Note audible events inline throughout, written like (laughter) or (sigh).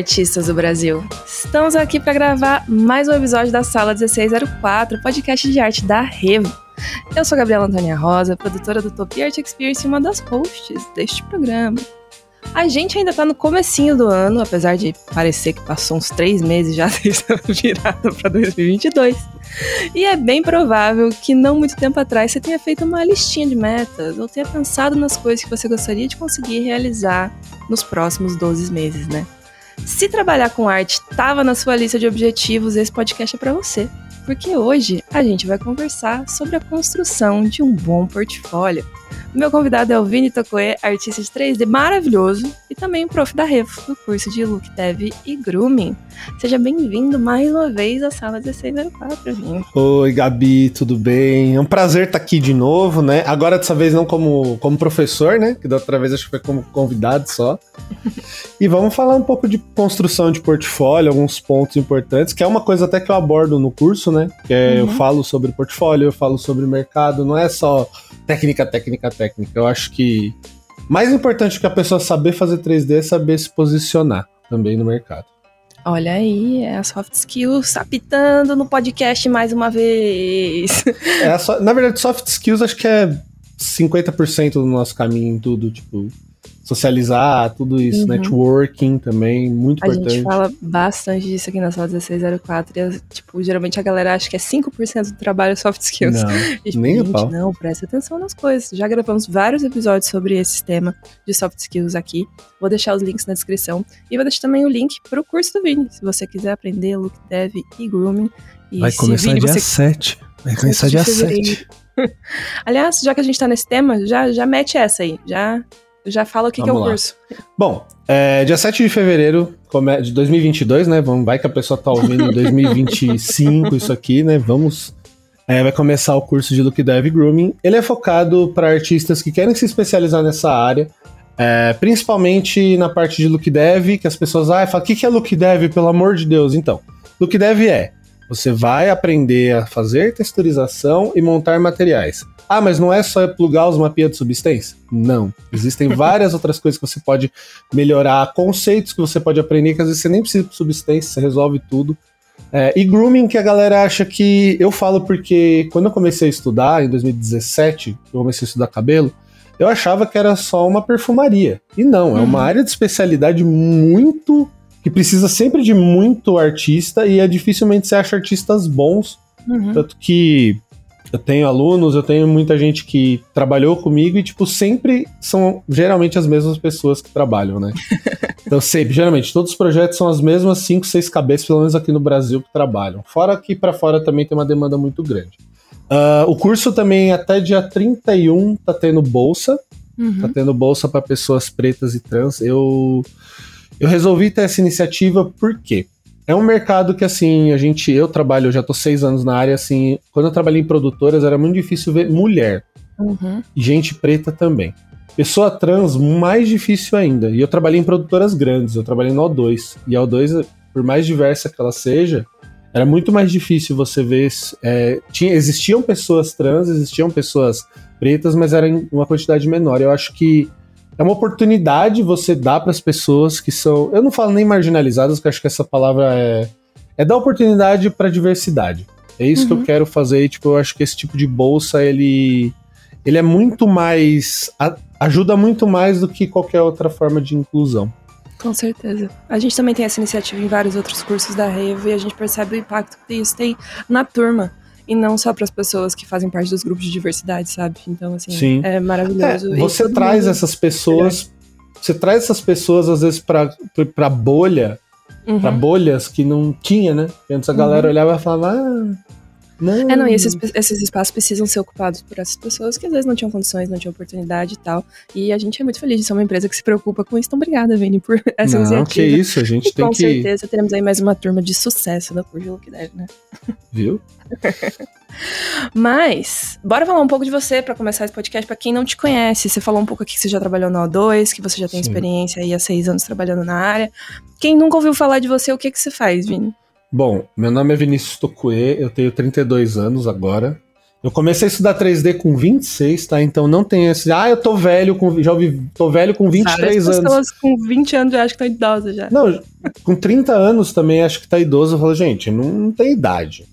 artistas do Brasil! Estamos aqui para gravar mais um episódio da Sala 1604, podcast de arte da Revo. Eu sou Gabriela Antônia Rosa, produtora do Top Art Experience e uma das hosts deste programa. A gente ainda tá no comecinho do ano, apesar de parecer que passou uns três meses já (laughs) virada para 2022. E é bem provável que não muito tempo atrás você tenha feito uma listinha de metas ou tenha pensado nas coisas que você gostaria de conseguir realizar nos próximos 12 meses, né? Se trabalhar com arte estava na sua lista de objetivos, esse podcast é para você. Porque hoje a gente vai conversar sobre a construção de um bom portfólio. Meu convidado é o Vini Tocoe, artista de 3D maravilhoso e também prof da Refo, do curso de Look Dev e Grooming. Seja bem-vindo mais uma vez à sala 1604, Vini. Oi, Gabi, tudo bem? É um prazer estar aqui de novo, né? Agora dessa vez não como, como professor, né? Que da outra vez acho que foi como convidado só. e vamos falar um pouco de construção de portfólio, alguns pontos importantes, que é uma coisa até que eu abordo no curso, né? Que é, uhum. eu falo sobre portfólio, eu falo sobre mercado, não é só técnica, técnica, técnica. Eu acho que mais importante que a pessoa saber fazer 3D é saber se posicionar também no mercado. Olha aí, é a soft skills apitando no podcast mais uma vez. É so... Na verdade, soft skills acho que é 50% do nosso caminho em tudo, tipo, socializar, tudo isso, uhum. networking também, muito a importante. A gente fala bastante disso aqui na sala 1604 e, tipo, geralmente a galera acha que é 5% do trabalho soft skills. Não, (laughs) e, nem gente, não, presta atenção nas coisas. Já gravamos vários episódios sobre esse tema de soft skills aqui. Vou deixar os links na descrição e vou deixar também o link pro curso do Vini, se você quiser aprender look dev e grooming. E Vai começar Vini, dia você... 7. Vai começar dia 7. (laughs) Aliás, já que a gente tá nesse tema, já, já mete essa aí. Já já fala o que, que é o lá. curso. Bom, é, dia 7 de fevereiro de 2022, né? Vamos, vai que a pessoa tá ouvindo em 2025 isso aqui, né? Vamos. É, vai começar o curso de Look Dev Grooming. Ele é focado para artistas que querem se especializar nessa área, é, principalmente na parte de Look Dev, que as pessoas ah, falam: o que, que é Look Dev, pelo amor de Deus? Então, Look Dev é você vai aprender a fazer texturização e montar materiais. Ah, mas não é só plugar os mapeados de substância? Não. Existem (laughs) várias outras coisas que você pode melhorar, conceitos que você pode aprender, que às vezes você nem precisa de substância, você resolve tudo. É, e grooming, que a galera acha que. Eu falo porque quando eu comecei a estudar, em 2017, eu comecei a estudar cabelo, eu achava que era só uma perfumaria. E não, é uma uhum. área de especialidade muito. que precisa sempre de muito artista e é dificilmente você acha artistas bons. Uhum. Tanto que eu tenho alunos, eu tenho muita gente que trabalhou comigo e, tipo, sempre são geralmente as mesmas pessoas que trabalham, né? (laughs) então, sempre, geralmente, todos os projetos são as mesmas cinco, seis cabeças, pelo menos aqui no Brasil, que trabalham. Fora que para fora também tem uma demanda muito grande. Uh, o curso também, até dia 31, tá tendo bolsa. Uhum. Tá tendo bolsa para pessoas pretas e trans. Eu, eu resolvi ter essa iniciativa por quê? É um mercado que, assim, a gente. Eu trabalho, eu já tô seis anos na área, assim. Quando eu trabalhei em produtoras, era muito difícil ver mulher. Uhum. E gente preta também. Pessoa trans, mais difícil ainda. E eu trabalhei em produtoras grandes, eu trabalhei no O2. E a O2, por mais diversa que ela seja, era muito mais difícil você ver. É, tinha, existiam pessoas trans, existiam pessoas pretas, mas era em uma quantidade menor. Eu acho que é uma oportunidade você dar para as pessoas que são, eu não falo nem marginalizadas, porque acho que essa palavra é é dar oportunidade para diversidade. É isso uhum. que eu uhum. quero fazer, tipo, eu acho que esse tipo de bolsa ele ele é muito mais a, ajuda muito mais do que qualquer outra forma de inclusão. Com certeza. A gente também tem essa iniciativa em vários outros cursos da Revo e a gente percebe o impacto que isso tem na turma e não só para as pessoas que fazem parte dos grupos de diversidade, sabe? Então, assim, Sim. é maravilhoso. É, você traz essas pessoas, você traz essas pessoas às vezes para para bolha, uhum. para bolhas que não tinha, né? Antes a galera uhum. olhava e falava, ah, não. É, não, e esses, esses espaços precisam ser ocupados por essas pessoas que às vezes não tinham condições, não tinham oportunidade e tal. E a gente é muito feliz de ser uma empresa que se preocupa com isso. Então, obrigada, Vini, por (laughs) essa não, iniciativa. que isso, a gente e tem com que... Com certeza teremos aí mais uma turma de sucesso da Curva que deve, né? Viu? (laughs) Mas, bora falar um pouco de você para começar esse podcast para quem não te conhece. Você falou um pouco aqui que você já trabalhou na O2, que você já tem Sim. experiência aí há seis anos trabalhando na área. Quem nunca ouviu falar de você, o que, que você faz, Vini? Bom, meu nome é Vinícius Tocue, eu tenho 32 anos agora. Eu comecei a estudar 3D com 26, tá? Então não tem esse. Ah, eu tô velho com. Já ouvi. Tô velho com 23 Várias anos. pessoas com 20 anos eu acho que estão idosas já. Não, com 30 anos também acho que tá idoso. Eu falo, gente, não, não tem idade.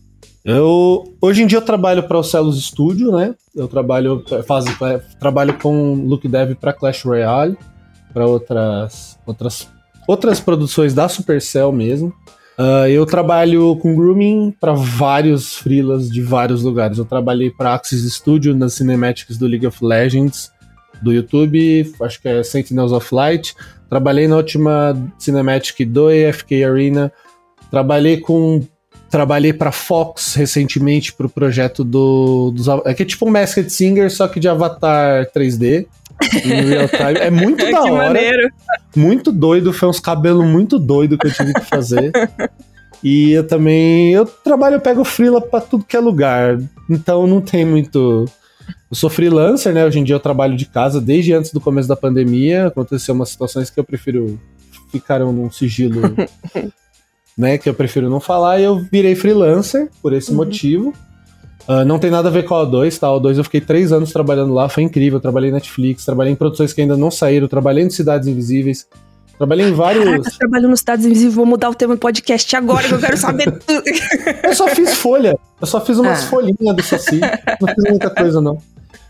Eu, hoje em dia eu trabalho para o Celos Studio, né? Eu trabalho, faço, é, trabalho com Look Dev para Clash Royale, para outras, outras, outras produções da Supercell mesmo. Uh, eu trabalho com grooming para vários freelas de vários lugares. Eu trabalhei para Axis Studio nas cinematics do League of Legends do YouTube, acho que é Sentinels of Light. Trabalhei na última cinematic do AFK Arena. Trabalhei com trabalhei para Fox recentemente para o projeto do dos, é que é tipo um Masked Singer só que de Avatar 3D. Em real time. É muito (laughs) da que hora. maneiro. Muito doido, foi uns cabelos muito doido que eu tive que fazer. E eu também. Eu trabalho, eu pego freela pra tudo que é lugar. Então não tem muito. Eu sou freelancer, né? Hoje em dia eu trabalho de casa desde antes do começo da pandemia. Aconteceu umas situações que eu prefiro ficar num sigilo, (laughs) né? Que eu prefiro não falar. E eu virei freelancer por esse Uhum. motivo. Ah, não tem nada a ver com a O2, tá? A O2 eu fiquei três anos trabalhando lá, foi incrível. Eu trabalhei em Netflix, trabalhei em produções que ainda não saíram, trabalhei em Cidades Invisíveis, trabalhei em vários. Caraca, trabalho nos Estados Invisíveis, vou mudar o tema do podcast agora, que eu quero saber (laughs) tudo. Eu só fiz folha. Eu só fiz umas Ah. folhinhas do Saci. Não fiz muita coisa, não.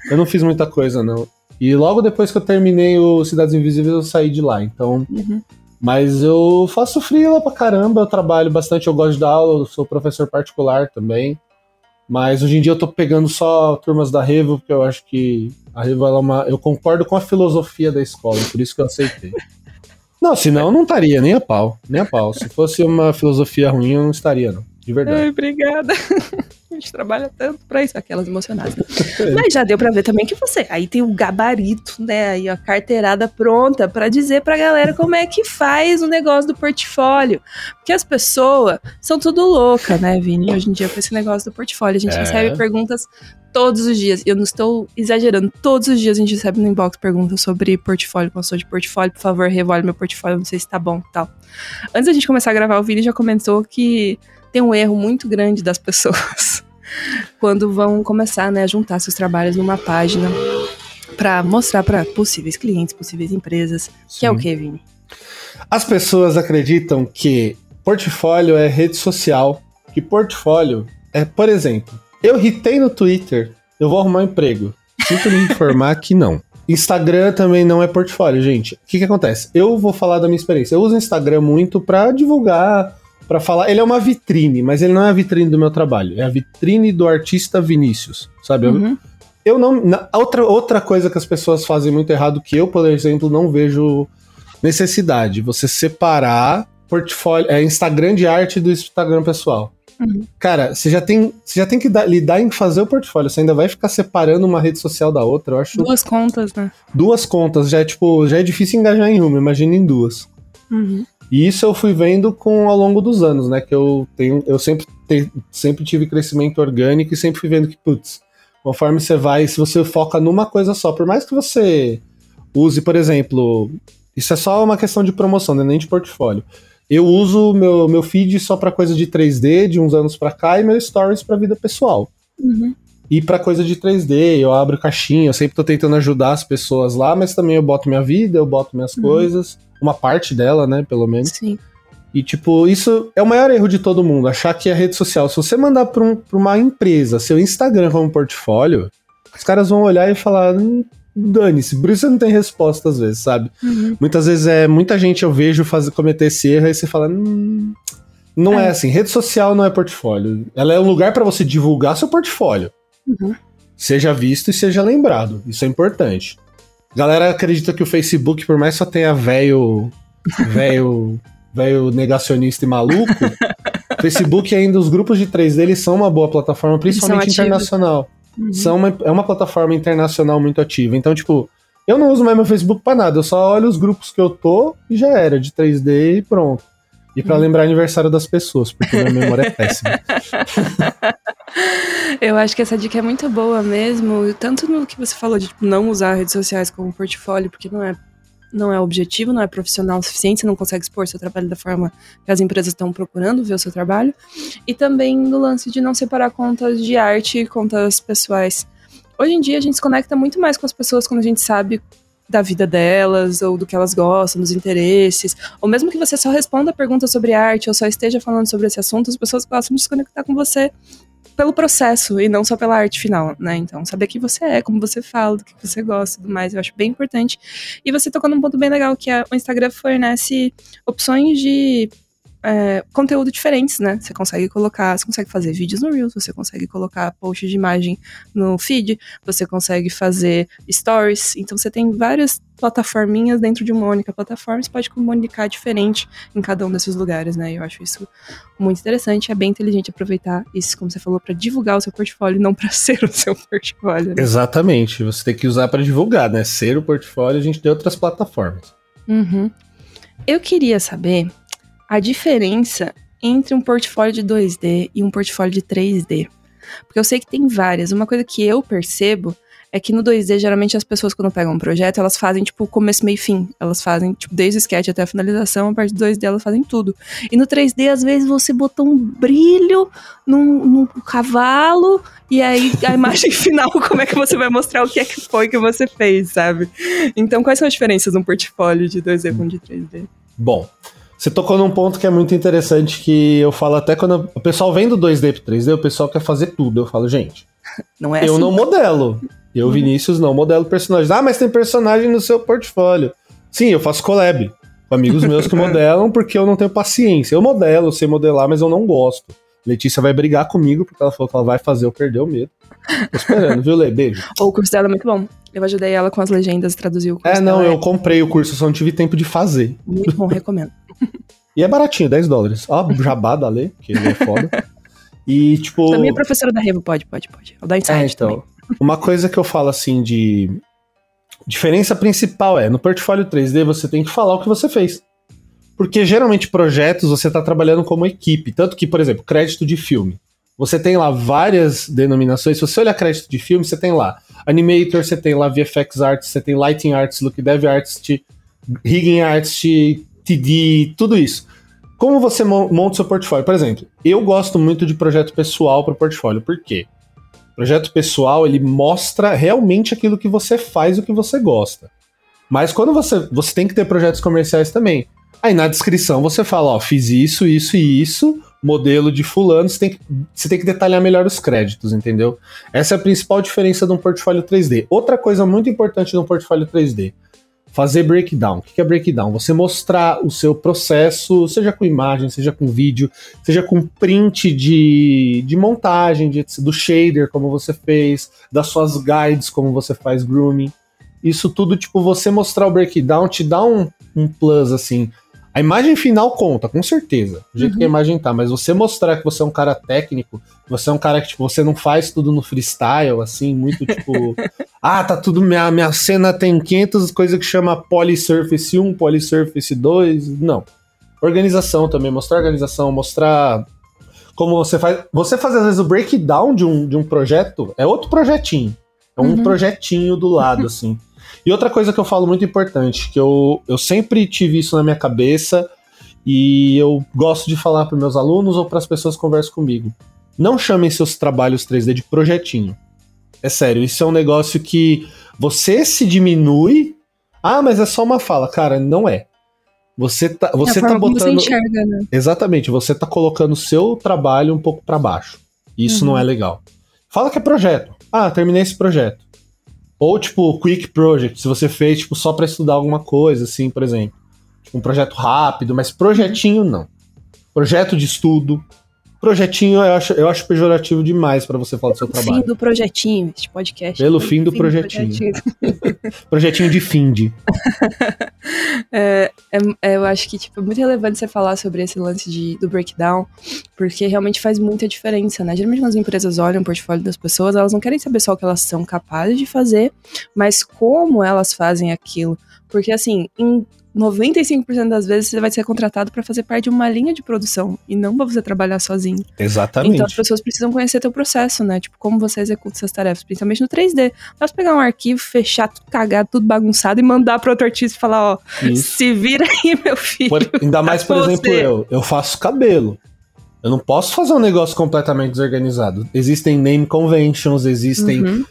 Eu não fiz muita coisa, não. E logo depois que eu terminei o Cidades Invisíveis, eu saí de lá. Então. Uhum. Mas eu faço freela pra caramba, eu trabalho bastante, eu gosto de dar aula, eu sou professor particular também. Mas hoje em dia eu tô pegando só turmas da Revo, porque eu acho que a Revo é uma. Eu concordo com a filosofia da escola, por isso que eu aceitei. (laughs) Não, senão eu não estaria, nem a pau. Nem a pau. Se fosse uma filosofia ruim, eu não estaria, não. De verdade. Ai, obrigada. A gente trabalha tanto pra isso, aquelas emocionadas. né? Mas já deu pra ver também que você aí tem o gabarito, né? Aí a carteirada pronta pra dizer pra galera como é que faz o negócio do portfólio. Porque as pessoas são tudo louca, né, Vini? Hoje em dia com esse negócio do portfólio. A gente É. recebe perguntas todos os dias. Eu não estou exagerando. Todos os dias a gente recebe no inbox perguntas sobre portfólio, consultor de portfólio. Por favor, revole meu portfólio, não sei se tá bom tal. Antes da gente começar a gravar, o Vini já comentou que tem um erro muito grande das pessoas quando vão começar né, a juntar seus trabalhos numa página para mostrar para possíveis clientes, possíveis empresas, que é o Sim. que, Vini? As pessoas acreditam que portfólio é rede social, que portfólio é, por exemplo, eu hitei no Twitter, eu vou arrumar um emprego. Sinto me informar que não. Instagram também não é portfólio, gente. O que, que acontece? Eu vou falar da minha experiência. Eu uso Instagram muito pra divulgar, pra falar. Ele é uma vitrine, mas ele não é a vitrine do meu trabalho. É a vitrine do artista Vinícius, sabe? Eu- Uhum. eu não. na- outra, outra coisa que as pessoas fazem muito errado, que eu, por exemplo, não vejo necessidade. Você separar portfólio, é, Instagram de arte do Instagram pessoal. Uhum. Cara, você já tem, você já tem que dar- lidar em fazer o portfólio. Você ainda vai ficar separando uma rede social da outra. Eu acho Duas contas, né? duas contas já é tipo, já é difícil engajar em uma, imagina em duas. Uhum. E isso eu fui vendo com ao longo dos anos, né? Que eu tenho, eu sempre, te- sempre tive crescimento orgânico e sempre fui vendo que, putz, conforme você vai, se você foca numa coisa só, por mais que você use, por exemplo, isso é só uma questão de promoção, né? nem de portfólio. Eu uso meu, meu feed só pra coisa de 3D de uns anos pra cá e meu stories pra vida pessoal. Uhum. E pra coisa de 3D, eu abro caixinha, eu sempre tô tentando ajudar as pessoas lá, mas também eu boto minha vida, eu boto minhas Uhum. coisas, uma parte dela, né, pelo menos. Sim. E, tipo, isso é o maior erro de todo mundo, achar que é rede social. Se você mandar pra, um- pra uma empresa seu Instagram como portfólio, os caras vão olhar e falar, hum, dane-se, por isso você não tem resposta às vezes, sabe? Uhum. Muitas vezes é muita gente eu vejo fazer, cometer esse erro e você fala, hum, não é. É. assim, rede social não é portfólio. Ela é um lugar pra você divulgar seu portfólio. Uhum. Seja visto e seja lembrado. Isso é importante. Galera acredita que o Facebook, por mais que só tenha velho, velho, velho negacionista e maluco, (laughs) Facebook ainda os grupos de 3D eles são uma boa plataforma, principalmente internacional. Uhum. São uma, é uma plataforma internacional muito ativa. Então, tipo, eu não uso mais meu Facebook pra nada. Eu só olho os grupos que eu tô e já era, de 3D e pronto. E pra Uhum. lembrar aniversário das pessoas, porque minha memória é péssima. (laughs) Eu acho que essa dica é muito boa mesmo, tanto no que você falou de tipo, não usar redes sociais como portfólio, porque não é não é objetivo, não é profissional o suficiente, você não consegue expor seu trabalho da forma que as empresas estão procurando ver o seu trabalho. E também no lance de não separar contas de arte e contas pessoais. Hoje em dia a gente se conecta muito mais com as pessoas quando a gente sabe da vida delas, ou do que elas gostam, dos interesses, ou mesmo que você só responda perguntas sobre arte, ou só esteja falando sobre esse assunto, as pessoas gostam de se conectar com você pelo processo e não só pela arte final, né? Então, saber quem você é, como você fala, do que você gosta e tudo mais, eu acho bem importante. E você tocou num ponto bem legal, que é, o Instagram fornece opções de é, conteúdo diferentes, né? Você consegue colocar, você consegue fazer vídeos no Reels, você consegue colocar post de imagem no feed, você consegue fazer stories. Então você tem várias plataforminhas dentro de uma única plataforma, você pode comunicar diferente em cada um desses lugares, né? Eu acho isso muito interessante, é bem inteligente aproveitar isso, como você falou, para divulgar o seu portfólio, não para (laughs) ser o seu portfólio. Né? Exatamente, você tem que usar para divulgar, né? Ser o portfólio, a gente tem outras plataformas. Uhum. Eu queria saber a diferença entre um portfólio de 2D e um portfólio de 3D. Porque eu sei que tem várias. Uma coisa que eu percebo é que no 2D, geralmente as pessoas, quando pegam um projeto, elas fazem, tipo, começo, meio fim. Elas fazem, tipo, desde o sketch até a finalização, a parte do 2D elas fazem tudo. E no 3D, às vezes, você botou um brilho num, num cavalo, e aí a (laughs) imagem final, como é que você vai mostrar o que é que foi que você fez, sabe? Então, quais são as diferenças de um portfólio de 2D com de 3D? Bom, você tocou num ponto que é muito interessante, que eu falo até quando o pessoal vem do 2D pro 3D, o pessoal quer fazer tudo. Eu falo, gente, (laughs) não é eu assim. não modelo. Eu, uhum. Vinícius, não modelo personagens. Ah, mas tem personagem no seu portfólio. Sim, eu faço collab com amigos meus que (laughs) modelam porque eu não tenho paciência. Eu modelo, sei modelar, mas eu não gosto. Letícia vai brigar comigo porque ela falou que ela vai fazer eu perder o medo. Tô esperando, viu, Lê? Beijo. (laughs) O curso dela é muito bom. Eu ajudei ela com as legendas, traduziu o curso. É, não, eu é... comprei o curso, só não tive tempo de fazer. Muito bom, recomendo. E é baratinho, 10 dólares. Ó, jabá da Lê, que ele é foda. E, tipo. A minha professora da Revo pode, pode, pode. Vou dar insight é, então. Também. Uma coisa que eu falo assim de. Diferença principal é, no portfólio 3D você tem que falar o que você fez. Porque geralmente projetos você está trabalhando como equipe. Tanto que, por exemplo, crédito de filme. Você tem lá várias denominações. Se você olhar crédito de filme, você tem lá Animator, você tem lá VFX Arts, você tem Lighting Arts, Look Dev Artist, Rigging Artist, TD, tudo isso. Como você monta seu portfólio? Por exemplo, eu gosto muito de projeto pessoal para o portfólio. Por quê? Projeto pessoal, ele mostra realmente aquilo que você faz, o que você gosta. Mas quando você, você tem que ter projetos comerciais também. Aí na descrição você fala, ó, fiz isso, isso e isso, modelo de fulano, você tem, que, você tem que detalhar melhor os créditos, entendeu? Essa é a principal diferença de um portfólio 3D. Outra coisa muito importante de um portfólio 3D, fazer breakdown. O que é breakdown? Você mostrar o seu processo, seja com imagem, seja com vídeo, seja com print de, de montagem, de, do shader, como você fez, das suas guides, como você faz grooming. Isso tudo, tipo, você mostrar o breakdown te dá um, um plus, assim. A imagem final conta, com certeza, do jeito uhum. que a uhum. imagem tá, mas você mostrar que você é um cara técnico, você é um cara que, tipo, você não faz tudo no freestyle, assim, muito, tipo, (laughs) ah, tá tudo, minha, minha cena tem 500 coisas que chama Polysurface 1, Polysurface 2, não. Organização também, mostrar organização, mostrar como você faz, você faz às vezes o breakdown de um, de um projeto, é outro projetinho, é um uhum. projetinho do lado, (laughs) assim. E outra coisa que eu falo muito importante, que eu, eu sempre tive isso na minha cabeça e eu gosto de falar para meus alunos ou para as pessoas que conversam comigo. Não chamem seus trabalhos 3D de projetinho. É sério, isso é um negócio que você se diminui. Ah, mas é só uma fala. Cara, não é. Você tá, é você é tá botando. Você enxerga, né? Exatamente, você tá colocando o seu trabalho um pouco para baixo. Isso uhum. não é legal. Fala que é projeto. Ah, terminei esse projeto. Ou, tipo, quick project, se você fez, tipo, só para estudar alguma coisa, assim, por exemplo. Tipo, um projeto rápido, mas projetinho não. Projeto de estudo, Projetinho eu acho, eu acho pejorativo demais para você falar do seu trabalho. Fim do projetinho, este podcast. Pelo fim do fim projetinho. Do projetinho. (laughs) (laughs) projetinho de finde. é, é, é, eu acho que tipo, é muito relevante você falar sobre esse lance de, do breakdown, porque realmente faz muita diferença, né? Geralmente quando as empresas olham o portfólio das pessoas, elas não querem saber só o que elas são capazes de fazer, mas como elas fazem aquilo. Porque assim, em 95% das vezes você vai ser contratado para fazer parte de uma linha de produção e não para você trabalhar sozinho. Exatamente. Então as pessoas precisam conhecer teu processo, né? Tipo, como você executa suas tarefas, principalmente no 3D. Não pegar um arquivo, fechar tudo cagado, tudo bagunçado e mandar pro outro artista e falar, ó, Isso. se vira aí, meu filho. Por, ainda mais, por (laughs) exemplo, eu, eu faço cabelo. Eu não posso fazer um negócio completamente desorganizado. Existem name conventions, existem uhum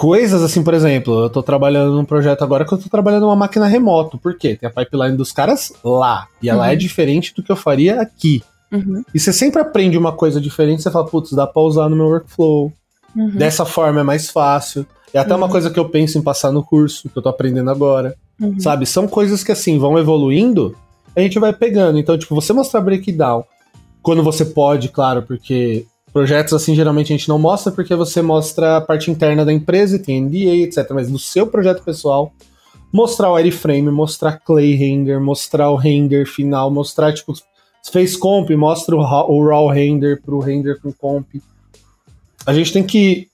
coisas assim, por exemplo, eu tô trabalhando num projeto agora que eu tô trabalhando numa máquina remoto. Por quê? Tem a pipeline dos caras lá. E ela uhum. é diferente do que eu faria aqui. Uhum. E você sempre aprende uma coisa diferente, você fala, putz, dá pra usar no meu workflow. Uhum. Dessa forma é mais fácil. É até uma uhum. coisa que eu penso em passar no curso, que eu tô aprendendo agora. Uhum. Sabe? São coisas que assim vão evoluindo, a gente vai pegando. Então, tipo, você mostrar breakdown quando você pode, claro, porque Projetos assim, geralmente a gente não mostra porque você mostra a parte interna da empresa e tem NDA, etc. Mas no seu projeto pessoal, mostrar o wireframe, mostrar clay render, mostrar o render final, mostrar, tipo, fez comp, mostra o, o raw render pro render com comp. A gente tem que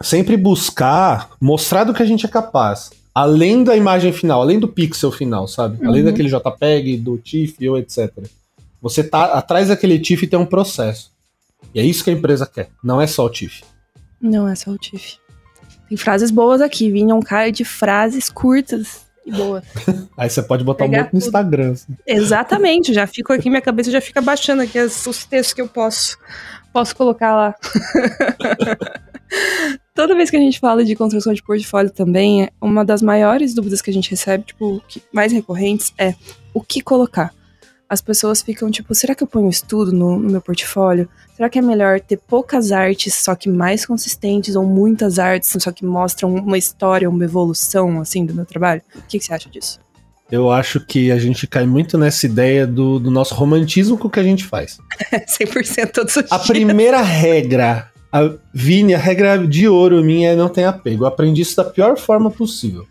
sempre buscar mostrar do que a gente é capaz. Além da imagem final, além do pixel final, sabe? Uhum. Além daquele JPEG, do TIFF ou etc. Você tá atrás daquele TIFF tem um processo. E é isso que a empresa quer, não é só o TIFF. Não é só o TIFF. Tem frases boas aqui, vinha um cara de frases curtas e boas. (laughs) Aí você pode botar Pegar um monte no Instagram. Assim. Exatamente, já fico aqui, minha cabeça já fica baixando aqui os textos que eu posso, posso colocar lá. (laughs) Toda vez que a gente fala de construção de portfólio também, uma das maiores dúvidas que a gente recebe, tipo, mais recorrentes, é o que colocar as pessoas ficam tipo, será que eu ponho estudo no, no, meu portfólio? Será que é melhor ter poucas artes, só que mais consistentes, ou muitas artes, só que mostram uma história, uma evolução, assim, do meu trabalho? O que, que você acha disso? Eu acho que a gente cai muito nessa ideia do, do nosso romantismo com o que a gente faz. (laughs) 100% todos os A dias. primeira regra, a Vini, a regra de ouro minha é não ter apego. Eu aprendi isso da pior forma possível.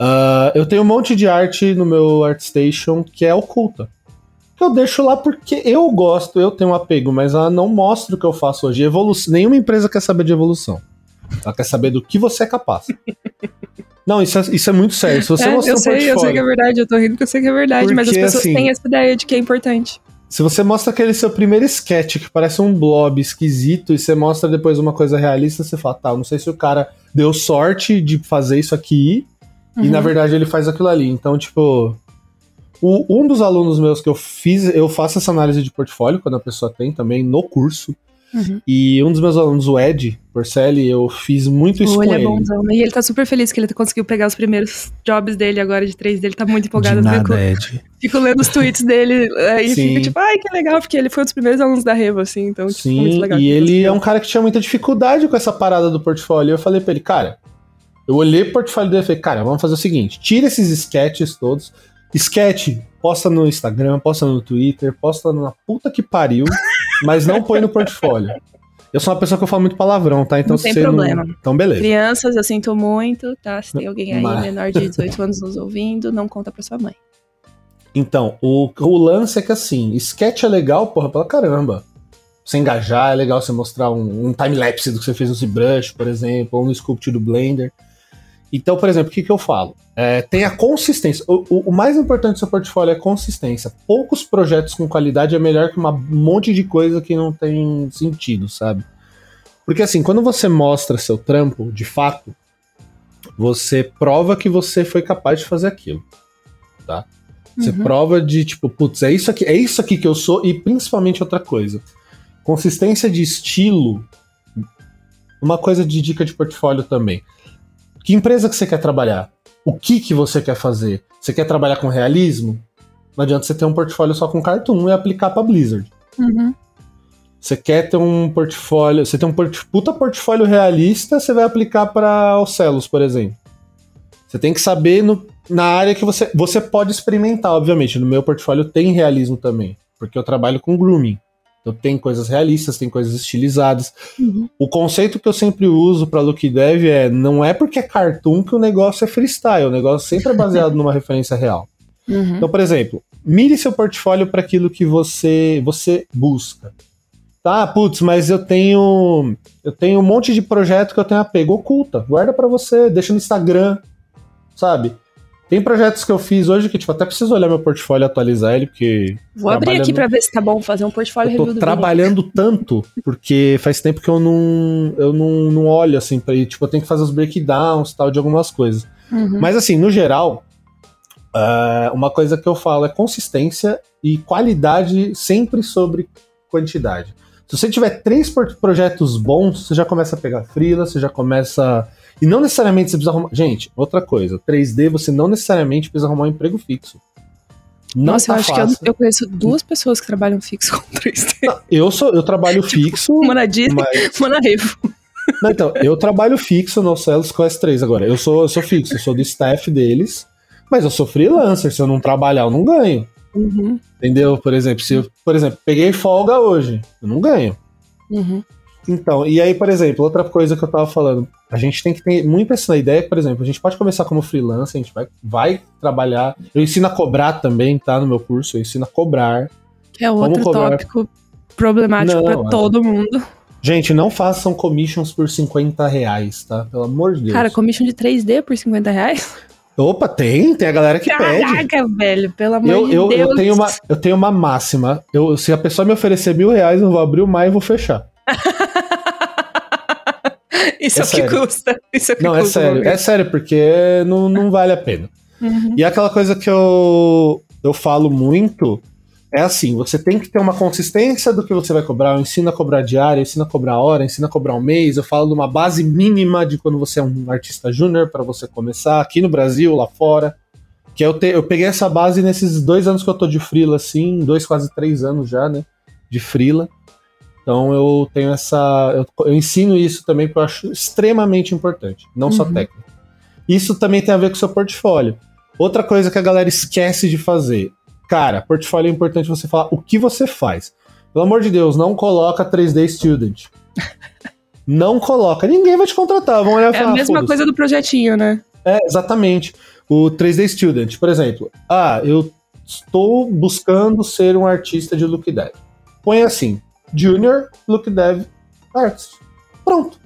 Uh, eu tenho um monte de arte no meu ArtStation que é oculta eu deixo lá porque eu gosto, eu tenho um apego, mas ela não mostra o que eu faço hoje. Evolução, nenhuma empresa quer saber de evolução. Ela quer saber do que você é capaz. (laughs) Não, isso é, isso é muito sério. Se você é, mostra eu sei, portfólio, eu sei que é verdade, eu tô rindo que eu sei que é verdade, porque, mas as pessoas assim, têm essa ideia de que é importante. Se você mostra aquele seu primeiro sketch que parece um blob esquisito e você mostra depois uma coisa realista, você fala, tá, não sei se o cara deu sorte de fazer isso aqui uhum. e na verdade ele faz aquilo ali. Então, tipo, o, um dos alunos meus que eu fiz, eu faço essa análise de portfólio quando a pessoa tem também no curso. Uhum. E um dos meus alunos, o Ed Porcelli, eu fiz muito isso oh, com ele. Ele é bonzão, né? E ele tá super feliz que ele conseguiu pegar os primeiros jobs dele agora de três dele, tá muito empolgado. De nada, fico, Ed. fico lendo os tweets dele e fico tipo, ai, que legal, porque ele foi um dos primeiros alunos da Revo, assim, então tipo, Sim, muito legal. E ele é um cara que tinha muita dificuldade com essa parada do portfólio. Eu falei pra ele, cara, eu olhei o portfólio dele e falei, cara, vamos fazer o seguinte, tira esses sketches todos, Sketch, posta no Instagram, posta no Twitter, posta na puta que pariu, (laughs) mas não põe no portfólio. Eu sou uma pessoa que eu falo muito palavrão, tá? Então não tem problema. Não... Então, beleza. Crianças, eu sinto muito, tá? Se tem alguém aí mas... menor de 18 anos nos ouvindo, não conta pra sua mãe. Então, o, o lance é que assim, sketch é legal, porra, pela caramba. Você engajar, é legal você mostrar um, um time-lapse do que você fez no ZBrush, por exemplo, ou no Sculpt do Blender. Então, por exemplo, o que, que eu falo? É, tem a consistência. O, o, o, mais importante do seu portfólio é consistência. Poucos projetos com qualidade é melhor que um monte de coisa que não tem sentido, sabe? Porque assim, quando você mostra seu trampo, de fato, você prova que você foi capaz de fazer aquilo, tá? Você uhum. prova de tipo, putz, é isso aqui, é isso aqui que eu sou e principalmente outra coisa. Consistência de estilo, uma coisa de dica de portfólio também. Que empresa que você quer trabalhar? O que que você quer fazer? Você quer trabalhar com realismo? Não adianta você ter um portfólio só com Cartoon e aplicar para Blizzard. Uhum. Você quer ter um portfólio, você tem um port, puta portfólio realista, você vai aplicar para Ocelos, por exemplo. Você tem que saber no, na área que você você pode experimentar, obviamente. No meu portfólio tem realismo também, porque eu trabalho com grooming. Então tem coisas realistas, tem coisas estilizadas. Uhum. O conceito que eu sempre uso para look dev é não é porque é cartoon que o negócio é freestyle, o negócio sempre é baseado (laughs) numa referência real. Uhum. Então, por exemplo, mire seu portfólio para aquilo que você você busca. Tá, putz, mas eu tenho eu tenho um monte de projeto que eu tenho apego oculta. Guarda para você, deixa no Instagram, sabe? Tem projetos que eu fiz hoje que, tipo, até preciso olhar meu portfólio e atualizar ele, porque. Vou abrir aqui para ver se tá bom fazer um portfólio eu tô trabalhando tanto, porque faz tempo que eu não, eu não, não olho assim pra ir. Tipo, eu tenho que fazer os breakdowns tal de algumas coisas. Uhum. Mas assim, no geral, uh, uma coisa que eu falo é consistência e qualidade sempre sobre quantidade. Se você tiver três projetos bons, você já começa a pegar frila, você já começa. E não necessariamente você precisa arrumar. Gente, outra coisa, 3D você não necessariamente precisa arrumar um emprego fixo. Não Nossa, tá eu acho fácil. que eu, eu, conheço duas pessoas que trabalham fixo com 3D. eu sou, eu trabalho (laughs) tipo, fixo. Uma na Disney, mas... uma na Revo. Não, então, eu trabalho fixo no Celos com S3 agora. Eu sou, eu sou fixo, eu sou do staff deles, mas eu sou freelancer. Se eu não trabalhar, eu não ganho. Uhum. Entendeu? Por exemplo, se eu, por exemplo, peguei folga hoje, eu não ganho. Uhum. Então, e aí, por exemplo, outra coisa que eu tava falando, a gente tem que ter muito essa ideia, por exemplo, a gente pode começar como freelancer, a gente vai, vai trabalhar. Eu ensino a cobrar também, tá? No meu curso, eu ensino a cobrar. Que é outro tópico problemático para é. todo mundo. Gente, não façam commissions por 50 reais, tá? Pelo amor de Deus. Cara, commission de 3D por 50 reais? Opa, tem, tem a galera que Caraca, pede. Caraca, velho, pelo amor eu, de eu, Deus. Eu tenho, uma, eu tenho uma máxima. Eu, se a pessoa me oferecer mil reais, eu vou abrir o mar e vou fechar. (laughs) Isso é, é o que sério. custa. Isso é o que não, é custa. Não, é sério. É sério, porque não, não vale a pena. Uhum. E aquela coisa que eu, eu falo muito é assim, você tem que ter uma consistência do que você vai cobrar. Eu ensino a cobrar diária, eu ensino a cobrar hora, eu ensino a cobrar um mês. Eu falo de uma base mínima de quando você é um artista júnior para você começar aqui no Brasil, lá fora. Que eu, te, eu peguei essa base nesses dois anos que eu tô de frila, assim, dois, quase três anos já, né? De frila. Então eu tenho essa. Eu, eu ensino isso também porque eu acho extremamente importante, não uhum. só técnico. Isso também tem a ver com o seu portfólio. Outra coisa que a galera esquece de fazer Cara, portfólio é importante você falar o que você faz. Pelo amor de Deus, não coloca 3D Student. (laughs) não coloca. Ninguém vai te contratar. Vão olhar é falar, a mesma coisa do projetinho, né? É, exatamente. O 3D Student, por exemplo. Ah, eu estou buscando ser um artista de look dev. Põe assim: Junior Look Dev Artist. Pronto.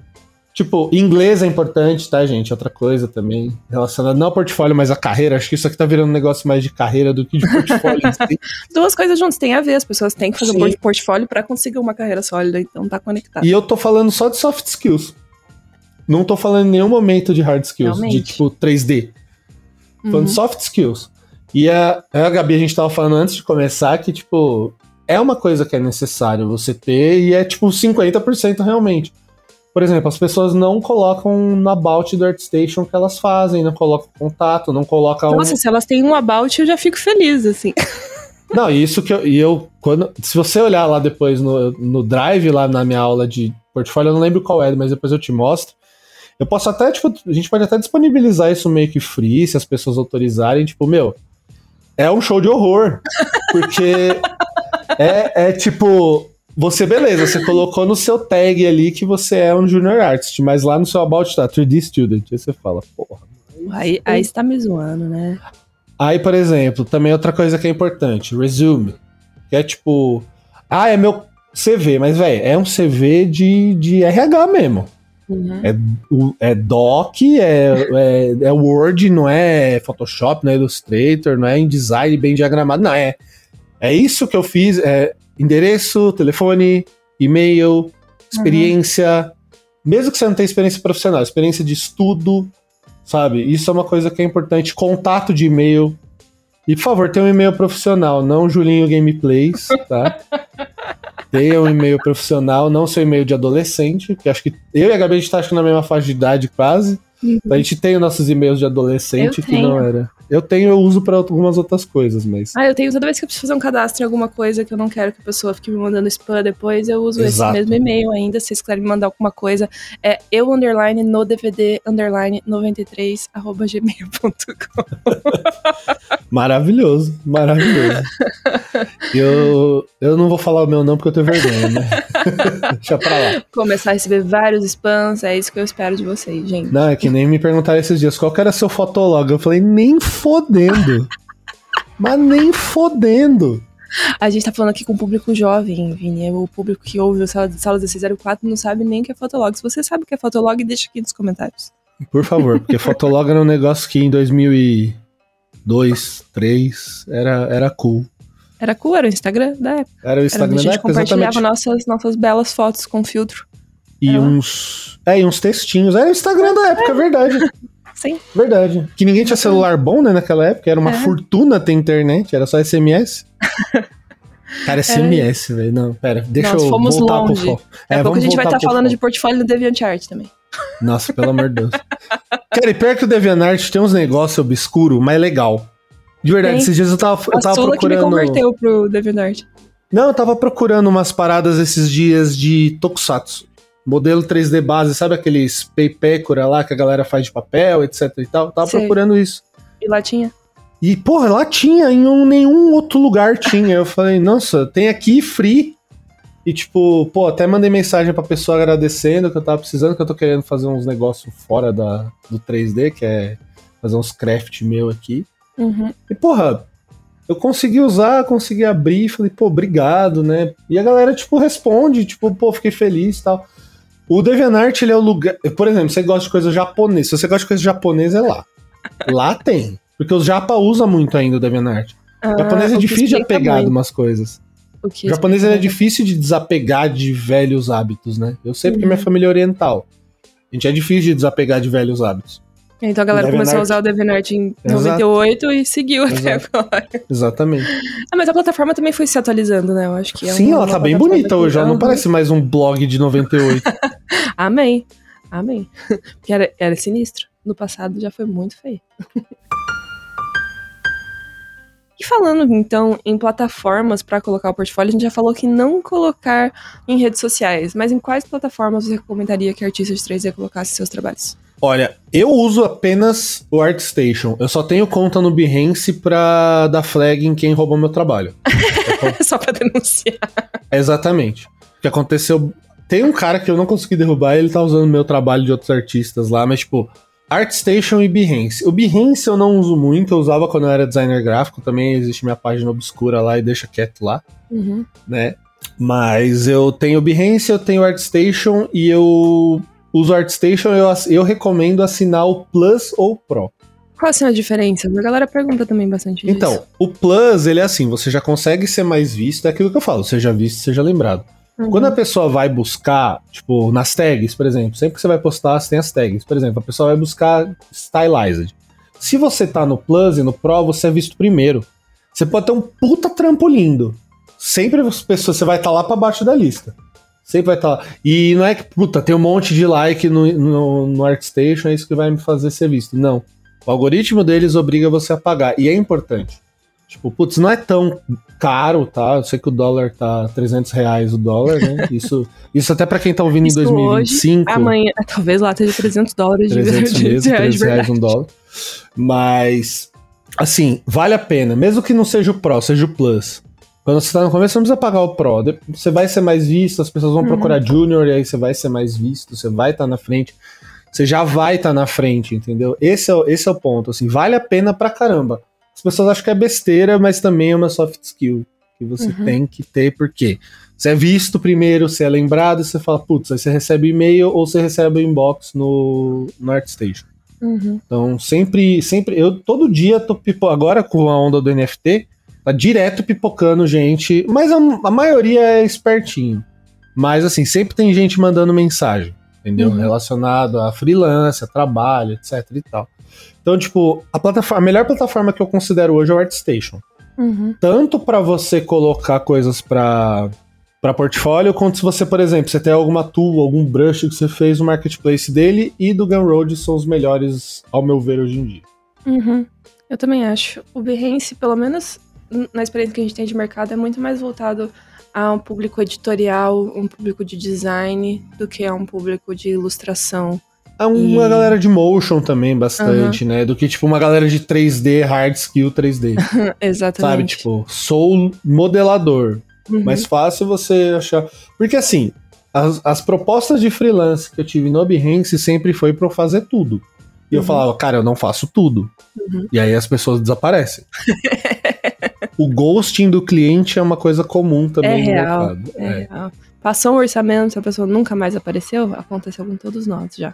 Tipo, inglês é importante, tá, gente? Outra coisa também, relacionada não ao portfólio, mas à carreira. Acho que isso aqui tá virando um negócio mais de carreira do que de portfólio. (laughs) Duas coisas juntas, tem a ver. As pessoas têm que fazer Sim. um portfólio para conseguir uma carreira sólida, então tá conectado. E eu tô falando só de soft skills. Não tô falando em nenhum momento de hard skills, Realmente. de tipo 3D. Tô falando uhum. soft skills. E a, a Gabi, a gente tava falando antes de começar que, tipo, é uma coisa que é necessário você ter e é tipo 50% realmente. Por exemplo, as pessoas não colocam na about do ArtStation que elas fazem, não colocam contato, não colocam. Nossa, um... se elas têm um about, eu já fico feliz, assim. (laughs) Não, isso que eu. E eu quando, se você olhar lá depois no, no Drive, lá na minha aula de portfólio, eu não lembro qual é, mas depois eu te mostro. Eu posso até, tipo, a gente pode até disponibilizar isso meio que free, se as pessoas autorizarem, tipo, meu, é um show de horror. Porque (laughs) é, é tipo, você, beleza, você colocou no seu tag ali que você é um junior artist, mas lá no seu about tá 3D student. Aí você fala, porra. Aí, aí você tá me zoando, né? Aí, por exemplo, também outra coisa que é importante, resume. Que é tipo, ah, é meu CV, mas, velho, é um CV de, de RH mesmo. Uhum. É, é doc, é, é, é, Word, não é Photoshop, não é Illustrator, não é InDesign bem diagramado, não, é, é isso que eu fiz, é endereço, telefone, e-mail, experiência. Uhum. Mesmo que você não tenha experiência profissional, experiência de estudo, sabe? Isso é uma coisa que é importante. Contato de e-mail. E, por favor, tenha um e-mail profissional, não Julinho Gameplays, tá? (laughs) tenha um e-mail profissional, não seu e-mail de adolescente, que acho que eu e a Gabi a gente tá na mesma faixa de idade quase. Uhum. A gente tem os nossos e-mails de adolescente que não era. Eu tenho, eu uso para algumas outras coisas, mas. Ah, eu tenho toda vez que eu preciso fazer um cadastro em alguma coisa que eu não quero que a pessoa fique me mandando spam depois, eu uso Exato. esse mesmo e-mail ainda. Se vocês quiserem me mandar alguma coisa, é eu underline no DVD underline 93 arroba gmail.com. (laughs) maravilhoso, maravilhoso. eu, eu não vou falar o meu não porque eu tenho vergonha, né? (laughs) Deixa pra lá. Começar a receber vários spams, é isso que eu espero de vocês, gente. Não, é que nem me perguntaram esses dias qual que era seu fotolog. Eu falei, nem fodendo. (laughs) Mas nem fodendo. A gente tá falando aqui com o público jovem, Vini. O público que ouve o Sala, Sala 1604 não sabe nem o que é Fotolog. Se você sabe o que é Fotolog, deixa aqui nos comentários. Por favor, porque (laughs) Fotolog era um negócio que em 2000 e 2, 3, era, era cool. Era cool, era o Instagram da época. Era o Instagram era da a gente época, compartilhava exatamente. nossas, nossas belas fotos com filtro. E lá. uns. É, e uns textinhos. Era o Instagram da época, é verdade. (laughs) Sim. Verdade. Que ninguém tinha celular bom, né, naquela época. Era uma É. fortuna ter internet, era só SMS. (laughs) Cara, SMS, velho. Não, pera, deixa Nós eu fomos voltar longe. pro foco. Daqui a pouco a gente vai estar pro falando de portfólio do DeviantArt também. Nossa, pelo amor de Deus. (laughs) Cara, e pior que o DeviantArt tem uns negócios obscuros, mas legal. De verdade, Tem. esses dias eu tava, eu a tava Sula que me converteu pro DeviantArt. Não, eu tava procurando umas paradas esses dias de Tokusatsu. Modelo 3D base, sabe aqueles Peipecura lá que a galera faz de papel, etc e tal? Eu tava Sei. procurando isso. E lá tinha. E, porra, lá tinha, em um- nenhum outro lugar tinha. Eu falei, nossa, tem aqui free. E, tipo, pô, até mandei mensagem pra pessoa agradecendo que eu tava precisando, que eu tô querendo fazer uns negócios fora da, do 3D, que é fazer uns craft meu aqui. Uhum. E, porra, eu consegui usar, consegui abrir, falei, pô, obrigado, né? E a galera, tipo, responde, tipo, pô, fiquei feliz e tal. O DeviantArt, ele é o lugar... Por exemplo, você gosta de coisa japonesa. Se você gosta de coisa japonesa, é lá. Lá tem. Porque os japa usam muito ainda o DeviantArt. O japonês é Ah, difícil de apegar de umas coisas. O O japonês é difícil de desapegar de velhos hábitos, né? Eu sei porque Uhum. minha família é oriental. A gente é difícil de desapegar de velhos hábitos. Então a galera começou a usar o DeviantArt em Exato. 98 e seguiu até Exato. agora. Exatamente. Ah, mas a plataforma também foi se atualizando, né? Eu acho que é Sim, uma- ela tá bem bonita hoje. Ela não parece mais um blog de 98. (laughs) Amém. Amém. Porque era, era sinistro. No passado já foi muito feio. E falando então em plataformas para colocar o portfólio, a gente já falou que não colocar em redes sociais, mas em quais plataformas você recomendaria que artistas de 3D colocassem seus trabalhos? Olha, eu uso apenas o ArtStation. Eu só tenho conta no Behance pra dar flag em quem roubou meu trabalho. (laughs) Só pra denunciar. Exatamente. O que aconteceu. Tem um cara que eu não consegui derrubar, ele tá usando meu trabalho de outros artistas lá, mas tipo, ArtStation e Behance. O Behance eu não uso muito, eu usava quando eu era designer gráfico, também existe minha página obscura lá e deixa quieto lá, Uhum. né? Mas eu tenho o Behance, eu tenho o ArtStation e eu uso o ArtStation, eu, eu recomendo assinar o Plus ou o Pro. Qual assim a diferença? A galera pergunta também bastante disso. Então, o Plus, ele é assim, você já consegue ser mais visto, é aquilo que eu falo, seja visto, seja lembrado. Uhum. Quando a pessoa vai buscar, tipo, nas tags, por exemplo, sempre que você vai postar, você tem as tags. Por exemplo, a pessoa vai buscar stylized. Se você tá no Plus e no Pro, você é visto primeiro. Você pode ter um puta trampo lindo. Sempre as pessoas, você vai estar lá pra baixo da lista. Sempre vai estar lá. E não é que, puta, tem um monte de like no, no, no ArtStation, é isso que vai me fazer ser visto. Não. O algoritmo deles obriga você a pagar. E é importante. Tipo, putz, não é tão caro, tá? Eu sei que o dólar tá 300 reais o dólar, né? (laughs) Isso, isso até pra quem tá ouvindo Isso em 2025. Amanhã, talvez lá esteja 300 dólares de 300 de- mesmo, de reais 300 de reais um dólar. Mas, assim, vale a pena. Mesmo que não seja o Pro, seja o Plus. Quando você tá no começo, você não precisa pagar o Pro. Você vai ser mais visto, as pessoas vão Uhum. procurar Junior, e aí você vai ser mais visto, você vai estar na frente. Você já vai estar na frente, entendeu? Esse é, o- esse é o ponto, assim, vale a pena pra caramba. As pessoas acham que é besteira, mas também é uma soft skill que você Uhum. tem que ter, porque você é visto primeiro, você é lembrado, você fala, putz, aí você recebe e-mail ou você recebe o inbox no, no ArtStation. Uhum. Então, sempre, sempre, eu todo dia tô pipo, agora com a onda do NFT, tá direto pipocando gente, mas a, a maioria é espertinho. Mas assim, sempre tem gente mandando mensagem, entendeu? Uhum. Relacionado a freelance, a trabalho, etc e tal. Então, tipo, a plataforma, a melhor plataforma que eu considero hoje é o ArtStation. Uhum. Tanto para você colocar coisas para para portfólio, quanto se você, por exemplo, você tem alguma tool, algum brush que você fez no marketplace dele e do Gumroad são os melhores, ao meu ver, hoje em dia. Uhum. Eu também acho. O Behance, pelo menos na experiência que a gente tem de mercado, é muito mais voltado a um público editorial, um público de design, do que a um público de ilustração. É uma E- galera de motion também, bastante, né? Do que, tipo, uma galera de 3D, hard skill 3D. (laughs) sabe? Exatamente. Tipo, sou modelador. Uhum. Mais fácil você achar. Porque, assim, as, as propostas de freelance que eu tive no Behance sempre foi pra eu fazer tudo. E eu Uhum. falava, cara, eu não faço tudo. Uhum. E aí as pessoas desaparecem. (laughs) o ghosting do cliente é uma coisa comum também É no real, mercado. É É. real. Passou um orçamento, se a pessoa nunca mais apareceu, aconteceu com todos nós já.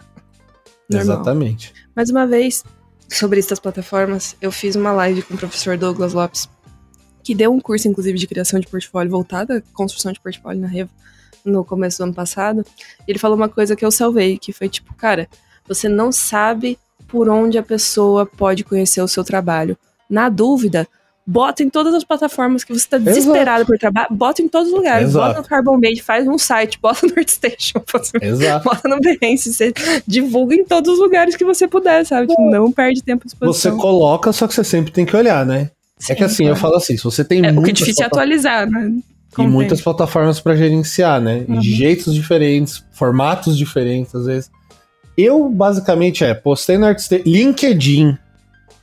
Normal. Exatamente. Mais uma vez, sobre essas plataformas, eu fiz uma live com o professor Douglas Lopes, que deu um curso, inclusive, de criação de portfólio voltada à construção de portfólio na Revo no começo do ano passado. Ele falou uma coisa que eu salvei, que foi tipo, cara, você não sabe por onde a pessoa pode conhecer o seu trabalho. Na dúvida, bota em todas as plataformas que você está desesperado por trabalho, bota em todos os lugares. Exato. Bota no Carbon Made, faz um site, bota no (laughs) Artstation, bota no Behance, você divulga em todos os lugares que você puder, sabe? Tipo, não perde tempo de exposição. Você coloca, só que você sempre tem que olhar, né? Sim, é que assim, eu falo assim, se você tem é, O que é difícil é atualizar, né? e muitas plataformas para gerenciar, né? Uhum. Jeitos diferentes, formatos diferentes, às vezes. Eu, basicamente, é, postei no Artstation, LinkedIn,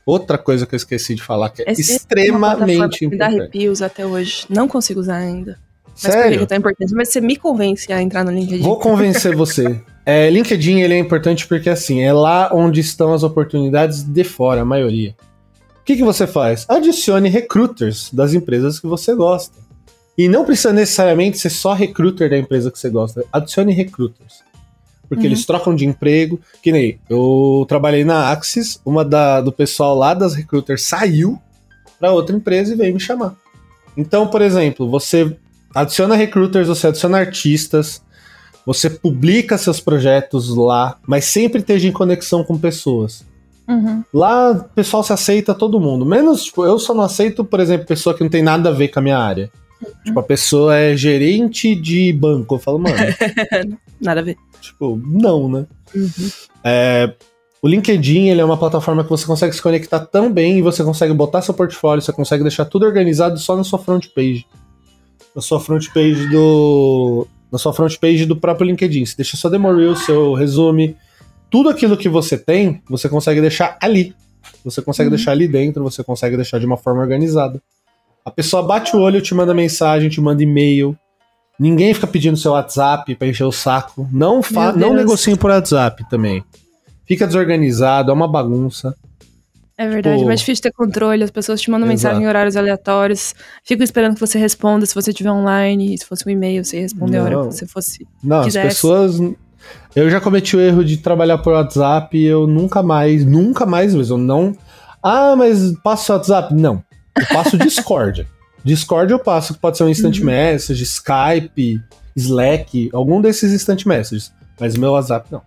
Outra coisa que eu esqueci de falar, que é Esse extremamente é importante. Me dá arrepios até hoje. Não consigo usar ainda. Mas Sério? por que é tão importante? Mas você me convence a entrar no LinkedIn. Vou convencer você. É, LinkedIn ele é importante porque assim, é lá onde estão as oportunidades de fora, a maioria. O que, que você faz? Adicione recruiters das empresas que você gosta. E não precisa necessariamente ser só recruiter da empresa que você gosta. Adicione recruiters porque uhum. eles trocam de emprego. Que nem eu trabalhei na Axis, uma da, do pessoal lá das recruiters saiu para outra empresa e veio me chamar. Então, por exemplo, você adiciona recruiters, você adiciona artistas, você publica seus projetos lá, mas sempre esteja em conexão com pessoas. Uhum. Lá o pessoal se aceita todo mundo. Menos, tipo, eu só não aceito, por exemplo, pessoa que não tem nada a ver com a minha área. Uhum. Tipo, a pessoa é gerente de banco. Eu falo, mano. (laughs) nada a ver. Tipo, não, né? Uhum. É, o LinkedIn ele é uma plataforma que você consegue se conectar tão bem e você consegue botar seu portfólio, você consegue deixar tudo organizado só na sua front page. Na sua front page do. Na sua front page do próprio LinkedIn. Você deixa sua demo reel, seu resume. Tudo aquilo que você tem, você consegue deixar ali. Você consegue uhum. deixar ali dentro, você consegue deixar de uma forma organizada. A pessoa bate o olho, te manda mensagem, te manda e-mail, Ninguém fica pedindo seu WhatsApp para encher o saco. Não, fa não negociem por WhatsApp também. Fica desorganizado, é uma bagunça. É verdade, tipo... é mais difícil ter controle. As pessoas te mandam Exato. mensagem em horários aleatórios. Ficam esperando que você responda se você estiver online. Se fosse um e-mail, você ia responder a hora que você fosse. Não, quisesse. as pessoas. Eu já cometi o erro de trabalhar por WhatsApp e eu nunca mais, nunca mais mesmo. Não. Ah, mas passo WhatsApp? Não. Eu passo (laughs) Discord. Discord eu passo, que pode ser um instant uhum. message, Skype, Slack, algum desses instant messages. Mas meu WhatsApp não.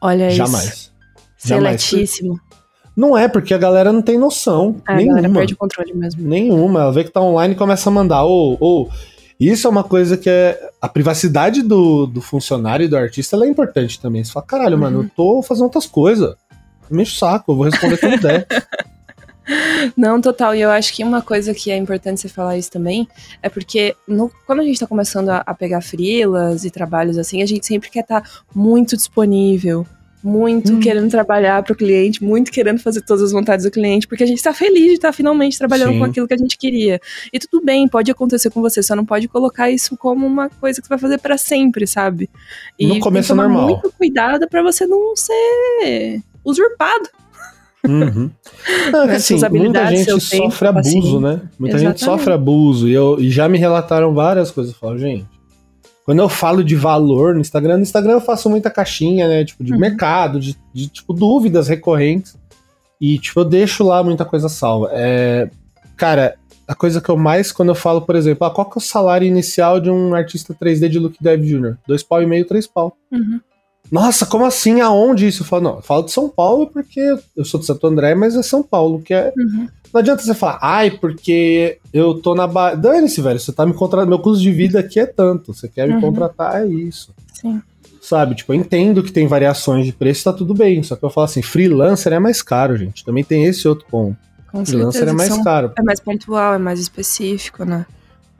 Olha Jamais. isso. Jamais. Seletíssimo. Não é, porque a galera não tem noção. É, nenhuma. A galera perde o controle mesmo. Nenhuma. Ela vê que tá online e começa a mandar. Ou, ou. Isso é uma coisa que é. A privacidade do, do funcionário e do artista é importante também. Você fala, caralho, uhum. mano, eu tô fazendo outras coisas. Me enche o saco, eu vou responder quando der. (laughs) Não, total. E eu acho que uma coisa que é importante você falar isso também é porque no, quando a gente tá começando a, a pegar frilas e trabalhos assim, a gente sempre quer estar tá muito disponível, muito hum. querendo trabalhar para o cliente, muito querendo fazer todas as vontades do cliente, porque a gente está feliz de estar tá finalmente trabalhando Sim. com aquilo que a gente queria. E tudo bem, pode acontecer com você, só não pode colocar isso como uma coisa que você vai fazer para sempre, sabe? E no começo é normal. muito cuidado para você não ser usurpado Uhum. Não, é assim, muita gente sofre tempo, abuso, assim. né? Muita Exatamente. gente sofre abuso. E, eu, e já me relataram várias coisas. Eu falo, gente, quando eu falo de valor no Instagram, no Instagram eu faço muita caixinha, né? Tipo, de uhum. mercado, de, de, tipo, dúvidas recorrentes. E, tipo, eu deixo lá muita coisa salva. É, cara, a coisa que eu mais, quando eu falo, por exemplo, ah, qual que é o salário inicial de um artista 3D de Look Dev Jr.? Dois pau e meio, três pau. Uhum. Nossa, como assim? Aonde isso? Eu falo, não, eu falo de São Paulo porque eu sou de Santo André, mas é São Paulo, que é. Uhum. Não adianta você falar, ai, porque eu tô na Bahia. Dane-se, velho, você tá me contratando. Meu custo de vida aqui é tanto. Você quer me uhum. contratar, é isso. Sim. Sabe, tipo, eu entendo que tem variações de preço, tá tudo bem. Só que eu falo assim, freelancer é mais caro, gente. Também tem esse outro ponto. Com freelancer certeza, é mais são, caro. É mais pontual, é mais específico, né?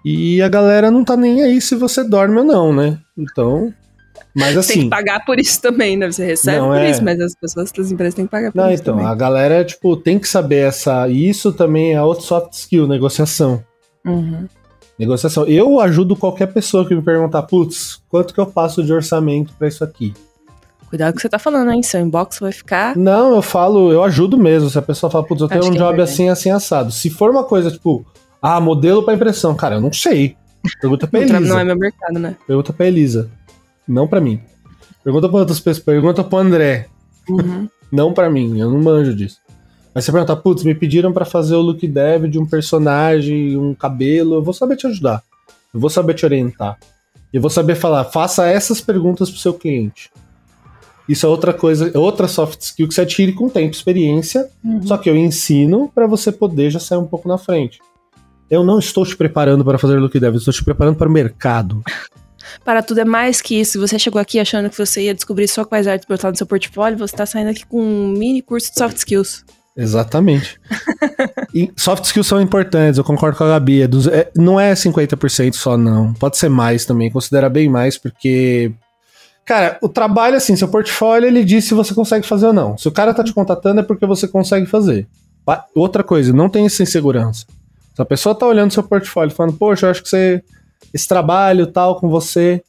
E a galera não tá nem aí se você dorme ou não, né? Então. Mas assim. Tem que pagar por isso também, né? Você recebe por é... isso, mas as pessoas das empresas têm que pagar por não, isso. Então, também. a galera, tipo, tem que saber essa. E isso também é outro soft skill, negociação. Uhum. Negociação. Eu ajudo qualquer pessoa que me perguntar, putz, quanto que eu passo de orçamento para isso aqui? Cuidado com o que você tá falando, hein? Seu inbox vai ficar. Não, eu falo, eu ajudo mesmo. Se a pessoa fala, putz, eu tenho Acho um é job é assim, assim, assado. Se for uma coisa, tipo, ah, modelo para impressão, cara, eu não sei. Pergunta pra Elisa. Não é meu mercado, né? Pergunta pra Elisa. Não pra mim. Pergunta pra outras pessoas, pergunta pro André. Uhum. não pra mim, eu não manjo disso. Mas você perguntar, putz, me pediram para fazer o look dev de um personagem, um cabelo, eu vou saber te ajudar. Eu vou saber te orientar. Eu vou saber falar, faça essas perguntas pro seu cliente. Isso é outra coisa, é outra soft skill que você adquire com tempo, experiência, uhum. só que eu ensino para você poder já sair um pouco na frente. Eu não estou te preparando para fazer look dev, eu estou te preparando para o mercado. Para tudo é mais que isso. Você chegou aqui achando que você ia descobrir só quais artes botar no seu portfólio, você está saindo aqui com um mini curso de soft skills. Exatamente. (laughs) soft skills são importantes, eu concordo com a Gabi. É dos, é, não é 50% só, não. Pode ser mais também, considera bem mais, porque. Cara, o trabalho, assim, seu portfólio, ele diz se você consegue fazer ou não. Se o cara tá te contatando é porque você consegue fazer. Outra coisa, não tem essa insegurança. Se a pessoa tá olhando seu portfólio falando, poxa, eu acho que você. Esse trabalho tal com você.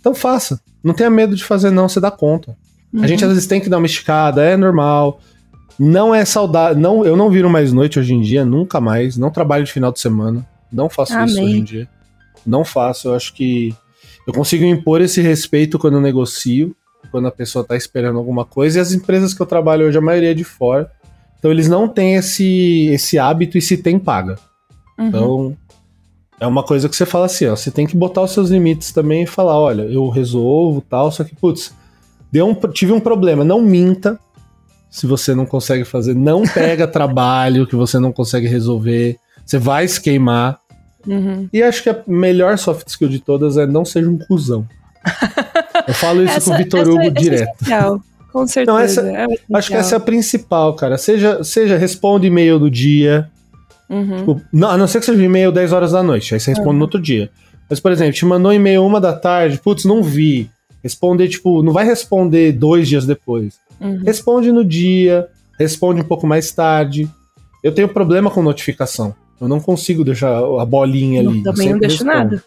Então faça. Não tenha medo de fazer, não, você dá conta. Uhum. A gente às vezes tem que dar uma esticada, é normal. Não é saudável. Não, eu não viro mais noite hoje em dia, nunca mais. Não trabalho de final de semana. Não faço Amém. isso hoje em dia. Não faço. Eu acho que eu consigo impor esse respeito quando eu negocio, quando a pessoa está esperando alguma coisa. E as empresas que eu trabalho hoje, a maioria é de fora. Então eles não têm esse, esse hábito e se tem, paga. Uhum. Então é uma coisa que você fala assim, ó. Você tem que botar os seus limites também e falar, olha, eu resolvo tal, só que, putz, deu um, tive um problema. Não minta se você não consegue fazer. Não (laughs) pega trabalho que você não consegue resolver. Você vai se queimar. Uhum. E acho que a melhor soft skill de todas é não seja um cuzão. (laughs) Eu falo isso essa, com o Vitor Hugo essa, direto. Essa é com certeza. Não, essa, é acho que essa é a principal, cara. Seja, seja responde e-mail do dia. Uhum. Tipo, não, a não ser que seja e-mail 10 horas da noite, aí você responde uhum. no outro dia. Mas, por exemplo, te mandou um e-mail uma da tarde, putz, não vi. Responder, tipo, não vai responder dois dias depois. Uhum. Responde no dia, responde um pouco mais tarde. Eu tenho problema com notificação. Eu não consigo deixar a bolinha ali. Eu também não deixo respondo. nada.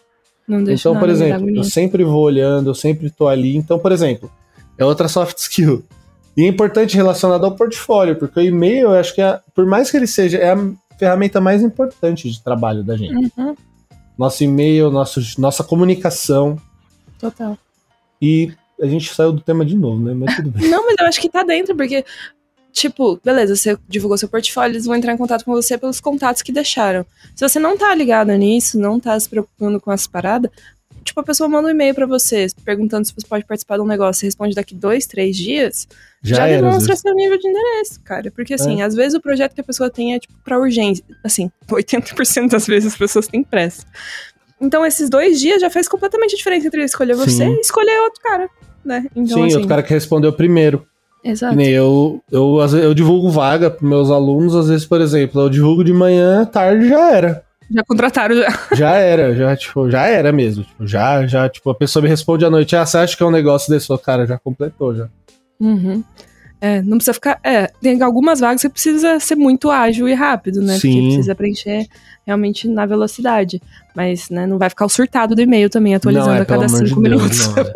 Não deixo então, nada, por exemplo, eu sempre vou olhando, eu sempre tô ali. Então, por exemplo, é outra soft (laughs) skill. E é importante relacionado ao portfólio, porque o e-mail, eu acho que é, por mais que ele seja, é a ferramenta mais importante de trabalho da gente. Uhum. Nosso e-mail, nosso, nossa comunicação. Total. E a gente saiu do tema de novo, né? Mas tudo bem. (laughs) Não, mas eu acho que tá dentro, porque, tipo, beleza, você divulgou seu portfólio, eles vão entrar em contato com você pelos contatos que deixaram. Se você não tá ligado nisso, não tá se preocupando com as paradas, tipo, a pessoa manda um e-mail para você perguntando se você pode participar de um negócio, você responde daqui dois, três dias, já, já era, demonstra seu nível de endereço, cara. Porque assim, é. às vezes o projeto que a pessoa tem é tipo pra urgência. Assim, (laughs) 80% das vezes as pessoas têm pressa. Então, esses dois dias já faz completamente a diferença entre escolher você Sim. e escolher outro cara né? Então, Sim, assim... outro cara que respondeu primeiro. Exato. nem eu, eu, eu divulgo vaga para meus alunos, às vezes, por exemplo, eu divulgo de manhã, tarde já era. Já contrataram já. Já era, já, tipo, já era mesmo. Tipo, já, já, tipo, a pessoa me responde à noite, ah, você acha que é um negócio desse? cara, já completou, já. Uhum. É, não precisa ficar. É, tem algumas vagas que precisa ser muito ágil e rápido, né? Sim. Porque precisa preencher realmente na velocidade. Mas né, não vai ficar o surtado do e-mail também, atualizando é, a cada cinco de minutos. Deus,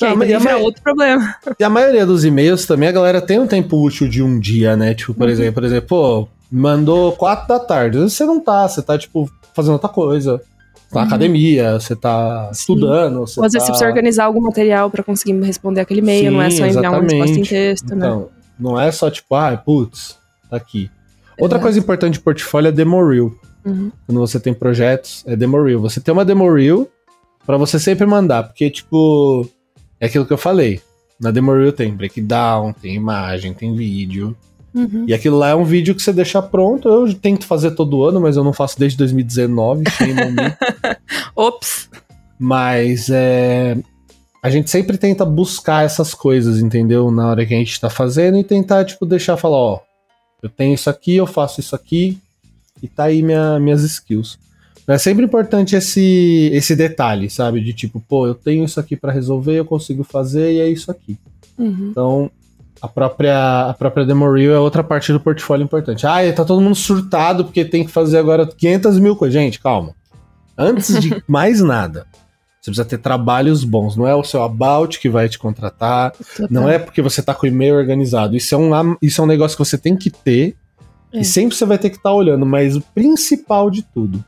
não, é. (laughs) que não, aí é outro problema. E a maioria dos e-mails também, a galera tem um tempo útil de um dia, né? Tipo, por uhum. exemplo, por exemplo, pô, mandou quatro da tarde. Às vezes você não tá, você tá, tipo, fazendo outra coisa. Tá na uhum. academia, você tá Sim. estudando. Você às tá... vezes você precisa organizar algum material para conseguir responder aquele e-mail, Sim, não é só enviar exatamente. uma resposta em texto, né? então, né? Não é só tipo, ah, putz, tá aqui. Outra coisa importante de portfólio é demo reel. Uhum. Quando você tem projetos, é demo reel. Você tem uma demo reel pra você sempre mandar, porque, tipo, é aquilo que eu falei. Na demo reel tem breakdown, tem imagem, tem vídeo. Uhum. E aquilo lá é um vídeo que você deixa pronto. Eu tento fazer todo ano, mas eu não faço desde 2019. (laughs) Ops! Mas é, a gente sempre tenta buscar essas coisas, entendeu? Na hora que a gente tá fazendo e tentar, tipo, deixar falar, ó, eu tenho isso aqui, eu faço isso aqui, e tá aí minha, minhas skills. É sempre importante esse, esse detalhe, sabe? De tipo, pô, eu tenho isso aqui para resolver, eu consigo fazer e é isso aqui. Uhum. Então, a própria, a própria demo reel é outra parte do portfólio importante. Ah, tá todo mundo surtado porque tem que fazer agora 500 mil coisas. Gente, calma. Antes de (laughs) mais nada, você precisa ter trabalhos bons. Não é o seu about que vai te contratar. Total. Não é porque você tá com o e-mail organizado. Isso é um, isso é um negócio que você tem que ter é. E sempre você vai ter que estar tá olhando, mas o principal de tudo.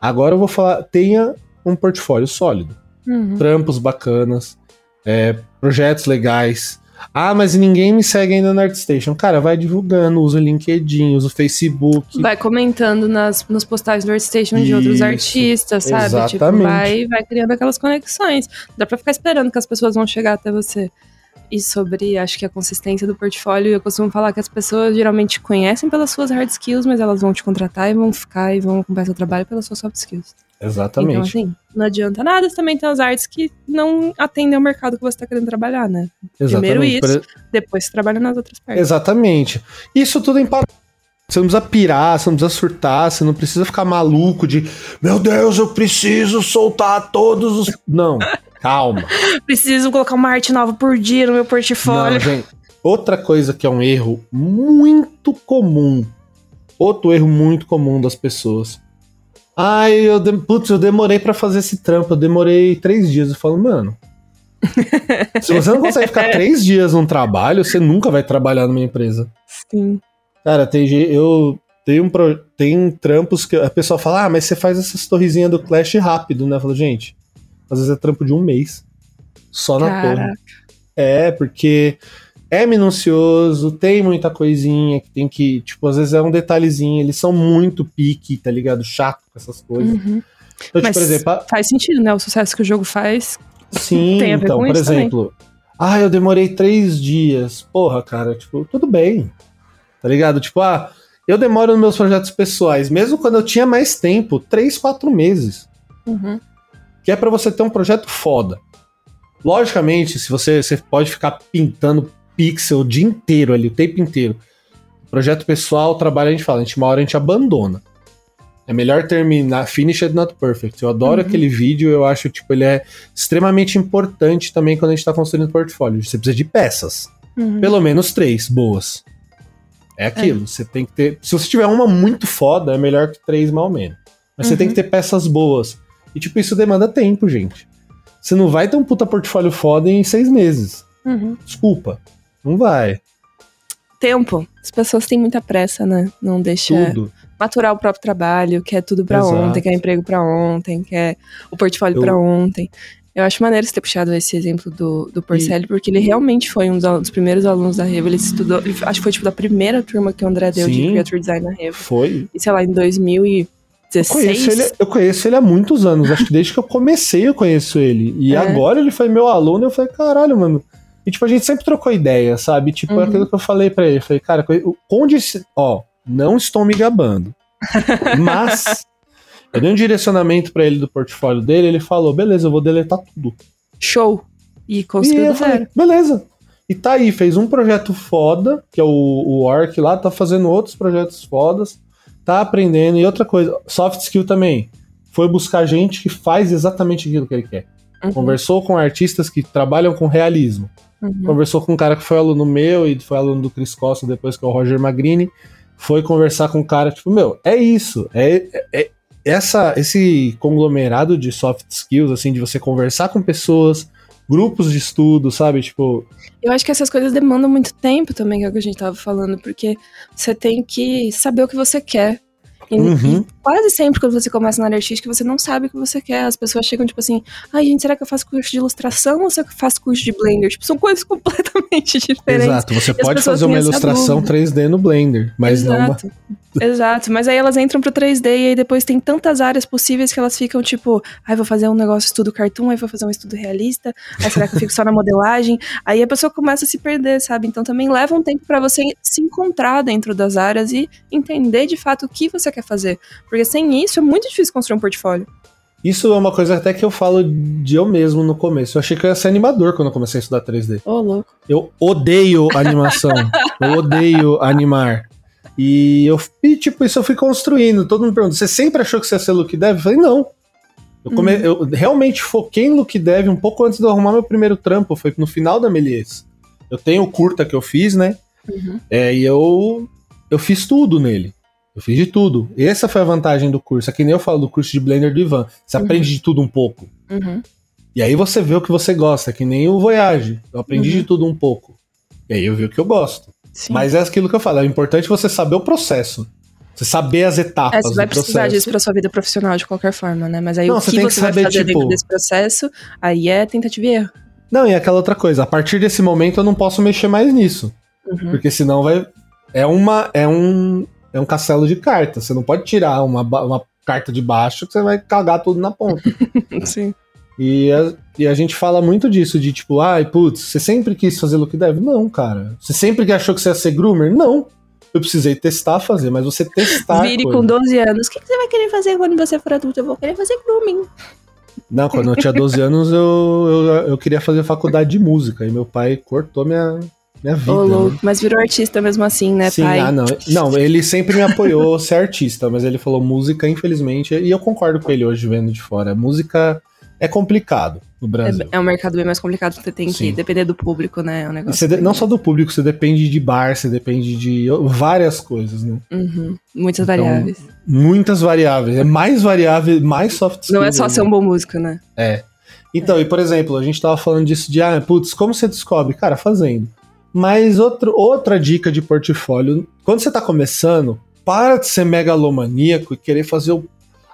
Agora eu vou falar, tenha um portfólio sólido. Uhum. Trampos bacanas, é, projetos legais. Ah, mas ninguém me segue ainda no ArtStation. Cara, vai divulgando, usa o LinkedIn, usa o Facebook. Vai comentando nas, nos postagens do ArtStation de outros artistas, sabe? Tipo, exatamente. vai, vai criando aquelas conexões. Dá pra ficar esperando que as pessoas vão chegar até você. E sobre, acho que a consistência do portfólio, eu costumo falar que as pessoas geralmente conhecem pelas suas hard skills, mas elas vão te contratar e vão ficar e vão acompanhar seu trabalho pelas suas soft skills. Exatamente. Então, assim, não adianta nada, você também tem as artes que não atendem ao mercado que você tá querendo trabalhar, né? Primeiro Exatamente. isso, Por- depois você trabalha nas outras partes. Exatamente. Isso tudo em par... Você não precisa pirar, você não precisa surtar, você não precisa ficar maluco de meu Deus, eu preciso soltar todos os. Não, calma. (laughs) Preciso colocar uma arte nova por dia no meu portfólio. Não, gente. Outra coisa que é um erro muito comum. Outro erro muito comum das pessoas. Ai, eu, de... Putz, eu demorei pra fazer esse trampo. Eu demorei três dias. Eu falo, mano. (laughs) se você não consegue ficar três dias num trabalho, você nunca vai trabalhar numa empresa. Sim. Cara, tem eu tenho um pro, tem trampos que a pessoa fala: "Ah, mas você faz essas torrezinhas do Clash rápido", né? Eu falo, gente, às vezes é trampo de um mês só na torre. Caraca. É, porque é minucioso, tem muita coisinha que tem que, tipo, às vezes é um detalhezinho, eles são muito pique, tá ligado? Chato com essas coisas. Uhum. Então, tipo, Mas exemplo, a- faz sentido, né? O sucesso que o jogo faz. Sim, Tem a ver então, com por isso também. exemplo, ah, eu demorei três dias. Porra, cara, tipo, tudo bem. Tá ligado? Tipo, ah, eu demoro nos meus projetos pessoais, mesmo quando eu tinha mais tempo, três, quatro meses. Uhum. Que é pra você ter um projeto foda. Logicamente, se você, você pode ficar pintando pixel o dia inteiro ali, o tempo inteiro. Projeto pessoal, trabalho, a gente fala, a gente, uma hora a gente abandona. É melhor terminar, finished not perfect. Eu adoro Uhum. aquele vídeo, eu acho, tipo, ele é extremamente importante também quando a gente tá construindo portfólio. Você precisa de peças. Uhum. Pelo menos três boas. É aquilo, você tem que ter. Se você tiver uma muito foda, é melhor que três mal menos. Mas você Uhum. tem que ter peças boas. E, tipo, isso demanda tempo, gente. Você não vai ter um puta portfólio foda em seis meses. Uhum. Desculpa. Não vai. Tempo. As pessoas têm muita pressa, né? Não deixa Tudo. maturar o próprio trabalho, quer tudo pra Exato. ontem, quer emprego pra ontem, quer o portfólio Eu- pra ontem. Eu acho maneiro você ter puxado esse exemplo do, do Porcelli, porque ele realmente foi um dos, dos primeiros alunos da Revo. Ele estudou, ele- acho que foi tipo da primeira turma que o André deu de Sim. Creature Design na Revo. Foi. E sei lá, em Eu 2016. conheço, ele, eu conheço ele há muitos anos. Acho que desde que eu comecei eu conheço ele. E (laughs) É. agora ele foi meu aluno. Eu falei, caralho, mano. E tipo, a gente sempre trocou ideia, sabe? Tipo, Uhum. é aquilo que eu falei pra ele. Eu falei, cara, onde. Ó, não estou me gabando. (laughs) Mas. Eu dei um direcionamento pra ele do portfólio dele. Ele falou, beleza, eu vou deletar tudo. Show. E E construiu eu falei, beleza. E tá aí, fez um projeto foda, que é o, o Orc lá, tá fazendo outros projetos fodas, tá aprendendo. E outra coisa, soft skill também. Foi buscar gente que faz exatamente aquilo que ele quer. Uhum, Conversou com artistas que trabalham com realismo. Uhum. Conversou com um cara que foi aluno meu e foi aluno do Chris Costa depois, que é o Roger Magrini. Foi conversar com um cara, tipo, meu, é isso. É, é- é essa, esse conglomerado de soft skills, assim, de você conversar com pessoas, grupos de estudo, sabe? Tipo, Eu acho que essas coisas demandam muito tempo também, que é o que a gente tava falando, porque você tem que saber o que você quer. E, Uhum. e quase sempre quando você começa na área artística, você não sabe o que você quer. As pessoas chegam tipo assim, ai gente, será que eu faço curso de ilustração ou será que eu faço curso de Blender? Tipo, são coisas (laughs) completamente diferentes. exato, você pode fazer uma ilustração dúvida. 3D no Blender, mas não uma. Exato. Exato, mas aí elas entram pro 3D e aí depois tem tantas áreas possíveis que elas ficam tipo, ai, vou fazer um negócio estudo cartoon, aí vou fazer um estudo realista, aí será que eu fico só na modelagem? (laughs) Aí a pessoa começa a se perder, sabe? Então também leva um tempo pra você se encontrar dentro das áreas e entender de fato o que você quer fazer. Porque sem isso é muito difícil construir um portfólio. Isso é uma coisa até que eu falo de eu mesmo no começo. Eu achei que eu ia ser animador quando eu comecei a estudar 3D. Ô, louco. Eu odeio animação. (laughs) eu odeio animar. E eu, e, tipo, isso eu fui construindo. Todo mundo pergunta: você sempre achou que você ia ser look dev? Eu falei, não. Eu, come- Uhum. eu realmente foquei em look dev um pouco antes de eu arrumar meu primeiro trampo. Foi no final da Melies. Eu tenho o curta que eu fiz, né? Uhum. É, e eu, eu fiz tudo nele. Eu fiz de tudo. Essa foi a vantagem do curso. É que nem eu falo do curso de Blender do Ivan. Você Uhum. aprende de tudo um pouco. Uhum. E aí você vê o que você gosta, que nem o Voyage. Eu aprendi Uhum. de tudo um pouco. E aí eu vi o que eu gosto. Sim. Mas é aquilo que eu falo, é importante você saber o processo. Você saber as É, etapas você vai precisar processo. disso pra sua vida profissional de qualquer forma, né? Mas aí Não, o você que tem que você vai saber, fazer tipo- dentro desse processo, aí é tentativa e erro. Não, e aquela outra coisa, a partir desse momento eu não posso mexer mais nisso. Uhum. Porque senão vai. É uma. É um. É um castelo de cartas. Você não pode tirar uma, uma carta de baixo que você vai cagar tudo na ponta. (laughs) Sim. E a, e a gente fala muito disso, de tipo, ai, putz, você sempre quis fazer look dev? Não, cara. Você sempre que achou que você ia ser groomer? Não. Eu precisei testar fazer, mas você testar. Vire coisa. com 12 anos. O que que você vai querer fazer quando você for adulto? Eu vou querer fazer grooming. Não, quando eu tinha 12 anos, eu, eu, eu queria fazer faculdade de música. E meu pai cortou minha, minha vida. Ô, né? Mas virou artista mesmo assim, né, Sim, pai? ah, não. Não, ele sempre me apoiou ser artista, mas ele falou música, infelizmente, e eu concordo com ele hoje vendo de fora. Música é complicado no Brasil. É, é um mercado bem mais complicado, você tem que Sim. depender do público, né? É um negócio de- não só do público, você depende de bar, você depende de várias coisas, né? Uhum. Muitas Então, variáveis. Muitas variáveis. É mais variável, mais soft Não é skills só ser um bom músico, né? Então, e por exemplo, a gente tava falando disso de, ah, putz, como você descobre? Cara, fazendo. Mas outro, outra dica de portfólio, quando você tá começando, para de ser megalomaníaco e querer fazer o.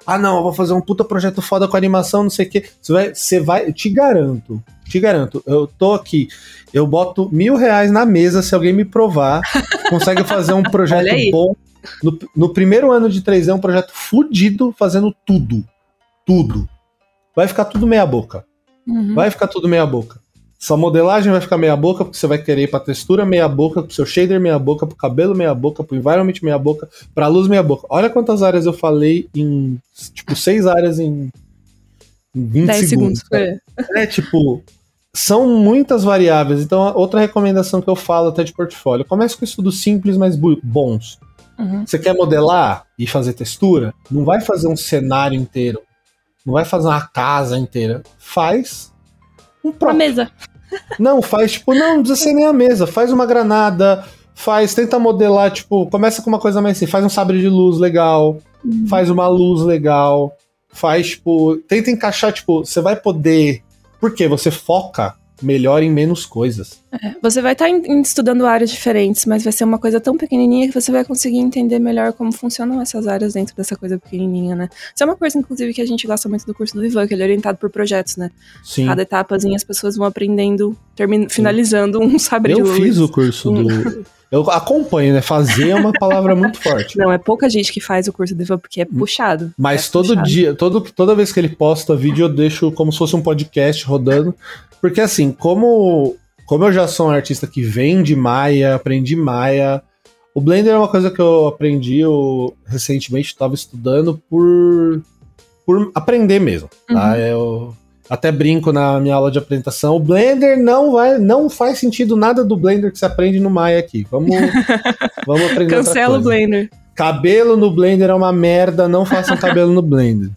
Ah, não, eu vou fazer um puta projeto foda com animação, não sei o quê. Você vai, você vai, eu te garanto, te garanto, eu tô aqui, eu boto mil reais na mesa se alguém me provar, (laughs) consegue fazer um projeto bom. No, no primeiro ano de 3D, é um projeto fudido, fazendo tudo. Tudo. Vai ficar tudo meia boca. Uhum. Vai ficar tudo meia boca. Sua modelagem vai ficar meia boca, porque você vai querer ir pra textura meia boca, pro seu shader meia boca, pro cabelo meia boca, pro environment meia boca, pra luz meia boca. Olha quantas áreas eu falei em, tipo, seis áreas em, em 20 10 segundos. segundos. É. É, tipo, são muitas variáveis. Então, outra recomendação que eu falo até de portfólio, comece com estudos simples, mas bons. Uhum. Você quer modelar e fazer textura? Não vai fazer um cenário inteiro. Não vai fazer uma casa inteira. Faz um A próprio. mesa. Não, faz tipo, não, não precisa ser nem a mesa. Faz uma granada, faz, tenta modelar, tipo, começa com uma coisa mais assim, faz um sabre de luz legal, faz uma luz legal, faz, tipo, tenta encaixar, tipo, você vai poder. Porque você foca melhor em menos coisas. Você vai estar estudando áreas diferentes, mas vai ser uma coisa tão pequenininha que você vai conseguir entender melhor como funcionam essas áreas dentro dessa coisa pequenininha, né? Isso é uma coisa, inclusive, que a gente gosta muito do curso do Ivan, que ele é orientado por projetos, né? Sim. Cada etapazinha as pessoas vão aprendendo, termin... finalizando um sabre de Eu fiz o curso do. Eu acompanho, né? Fazer é uma (laughs) palavra muito forte. Não, é pouca gente que faz o curso Ivan porque é puxado. Mas É todo puxado. dia, todo, toda vez que ele posta vídeo, eu deixo como se fosse um podcast rodando. Porque assim, como, como eu já sou um artista que vem de Maia, aprendi Maia. O Blender é uma coisa que eu aprendi, eu recentemente estava estudando por, por aprender mesmo. Tá? Uhum. Eu até brinco na minha aula de apresentação. O Blender não vai, não faz sentido nada do Blender que você aprende no Maia aqui. Vamos, (laughs) vamos aprender Cancela o. Blender. Cabelo no Blender é uma merda, não façam cabelo no Blender.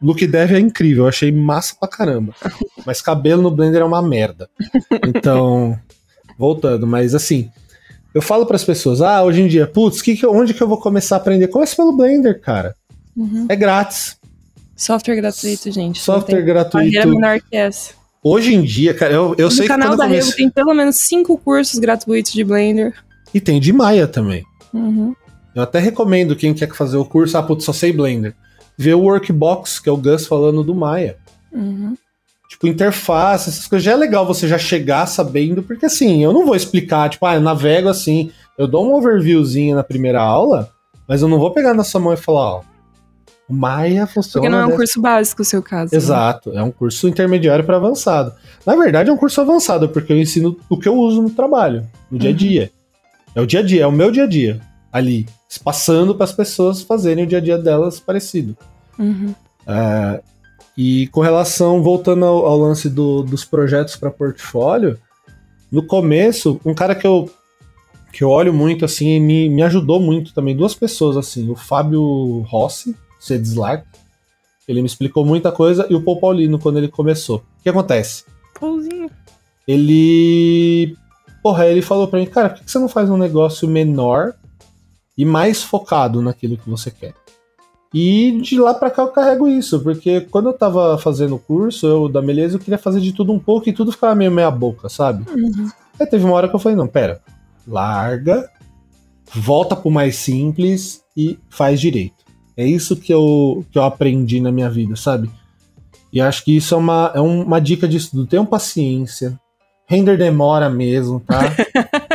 Look Dev é incrível, eu achei massa pra caramba. Mas cabelo no Blender é uma merda. Então, voltando, mas assim, eu falo pras pessoas, ah, hoje em dia, putz, que onde que eu vou começar a aprender? Comece pelo Blender, cara. Uhum. É grátis. Software gratuito, gente. Software tem barreira gratuito. menor que essa. Hoje em dia, cara, eu, eu no sei que canal quando da eu Revo tem pelo menos cinco cursos gratuitos de Blender. E tem de Maia também. Uhum. Eu até recomendo quem quer fazer o curso, ah, putz, só sei Blender. Ver o Workbox, que é o Gus falando do Maia. Uhum. Tipo, interface, essas coisas. Já é legal você já chegar sabendo, porque assim, eu não vou explicar, tipo, ah, eu navego assim, eu dou um overviewzinho na primeira aula, mas eu não vou pegar na sua mão e falar, ó, Maia funciona. Porque não é um dessa- curso básico o seu caso. né? Exato, é um curso intermediário para avançado. Na verdade, é um curso avançado, porque eu ensino o que eu uso no trabalho, no dia a Uhum. dia. É o dia a dia, é o meu dia a dia, ali, passando para as pessoas fazerem o dia a dia delas parecido. Uhum. É, e com relação, voltando ao, ao lance do- dos projetos para portfólio, no começo, um cara que eu, que eu olho muito assim, e me, me ajudou muito também, duas pessoas assim, o Fábio Rossi, Cedslack, ele me explicou muita coisa, e o Paul Paulino, quando ele começou. O que acontece? Pouzinho. Ele. Porra, ele falou pra mim, cara, por que você não faz um negócio menor e mais focado naquilo que você quer? E de lá pra cá eu carrego isso, porque quando eu tava fazendo o curso, eu da Beleza, eu queria fazer de tudo um pouco e tudo ficava meio meia boca, sabe? Uhum. Aí teve uma hora que eu falei, não, pera, larga, volta pro mais simples e faz direito. É isso que eu, que eu aprendi na minha vida, sabe? E acho que isso é uma, é uma dica de estudo. Tenham paciência, Render demora mesmo, tá?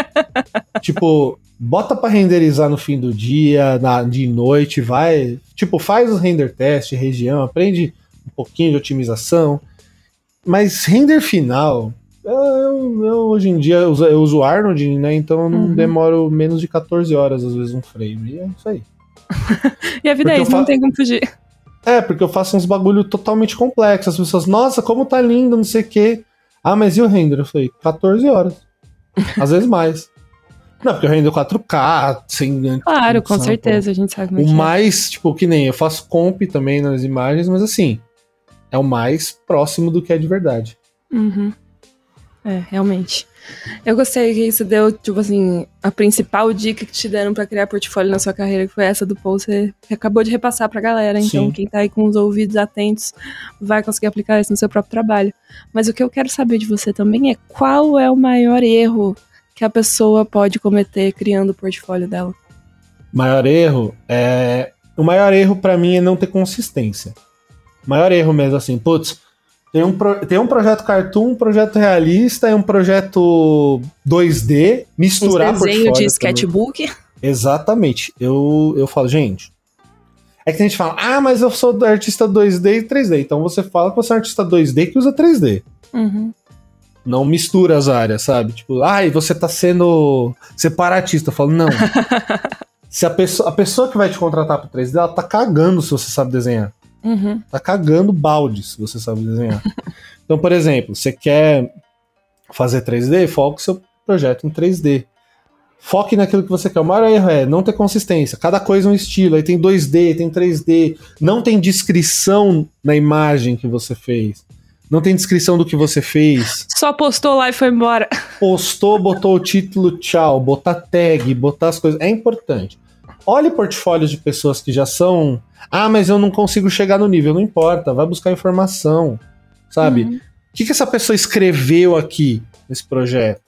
(laughs) tipo, bota para renderizar no fim do dia, na, de noite, vai. Tipo, faz o render test, região, aprende um pouquinho de otimização. Mas render final, eu, eu, hoje em dia eu uso, eu uso Arnold, né? Então eu não uhum. demoro menos de 14 horas, às vezes, um frame. E é isso aí. (laughs) e a vida porque é isso, não tem como fugir. É, porque eu faço uns bagulho totalmente complexos. As pessoas, nossa, como tá lindo, não sei o quê. Ah, mas e o render? Eu falei, 14 horas. Às vezes mais. (laughs) Não, porque eu render 4K, sem. Claro, com certeza, a gente sabe como O é. mais, tipo, que nem eu faço comp também nas imagens, mas assim, é o mais próximo do que é de verdade. Uhum. É, realmente. Eu gostei que isso deu, tipo assim, a principal dica que te deram para criar portfólio na sua carreira, que foi essa do Paul, você acabou de repassar pra galera. Então, Sim. quem tá aí com os ouvidos atentos vai conseguir aplicar isso no seu próprio trabalho. Mas o que eu quero saber de você também é qual é o maior erro que a pessoa pode cometer criando o portfólio dela? Maior erro é. O maior erro para mim é não ter consistência. Maior erro mesmo, assim, putz tem um, pro, tem um projeto cartoon, um projeto realista e um projeto 2D, misturar um desenho de sketchbook. Também. Exatamente. Eu, eu falo, gente. É que a gente fala, ah, mas eu sou artista 2D e 3D. Então você fala que você é um artista 2D que usa 3D. Uhum. Não mistura as áreas, sabe? Tipo, ai, ah, você tá sendo separatista. Eu falo, não. (laughs) se a pessoa, a pessoa que vai te contratar pro 3D, ela tá cagando se você sabe desenhar. Uhum. Tá cagando balde se você sabe desenhar. (laughs) então, por exemplo, você quer fazer 3D, foque seu projeto em 3D. Foque naquilo que você quer. O maior erro é não ter consistência. Cada coisa é um estilo. Aí tem 2D, tem 3D. Não tem descrição na imagem que você fez. Não tem descrição do que você fez. Só postou lá e foi embora. Postou, botou o título, tchau. Botar tag, botar as coisas. É importante. Olhe portfólios de pessoas que já são. Ah, mas eu não consigo chegar no nível. Não importa, vai buscar informação. Sabe? Uhum. O que, que essa pessoa escreveu aqui nesse projeto?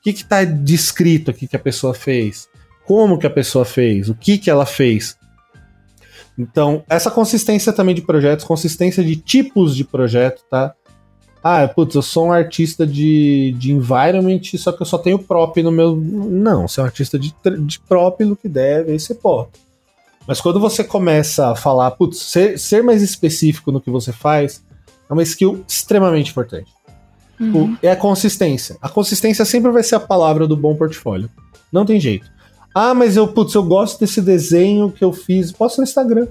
O que está descrito aqui que a pessoa fez? Como que a pessoa fez? O que, que ela fez? Então, essa consistência também de projetos, consistência de tipos de projeto, tá? Ah, putz, eu sou um artista de, de environment, só que eu só tenho prop no meu. Não, você é um artista de, de prop no que deve, aí você pode. Mas quando você começa a falar, putz, ser, ser mais específico no que você faz, é uma skill extremamente importante. Uhum. É a consistência. A consistência sempre vai ser a palavra do bom portfólio. Não tem jeito. Ah, mas eu, putz, eu gosto desse desenho que eu fiz. Posso no Instagram.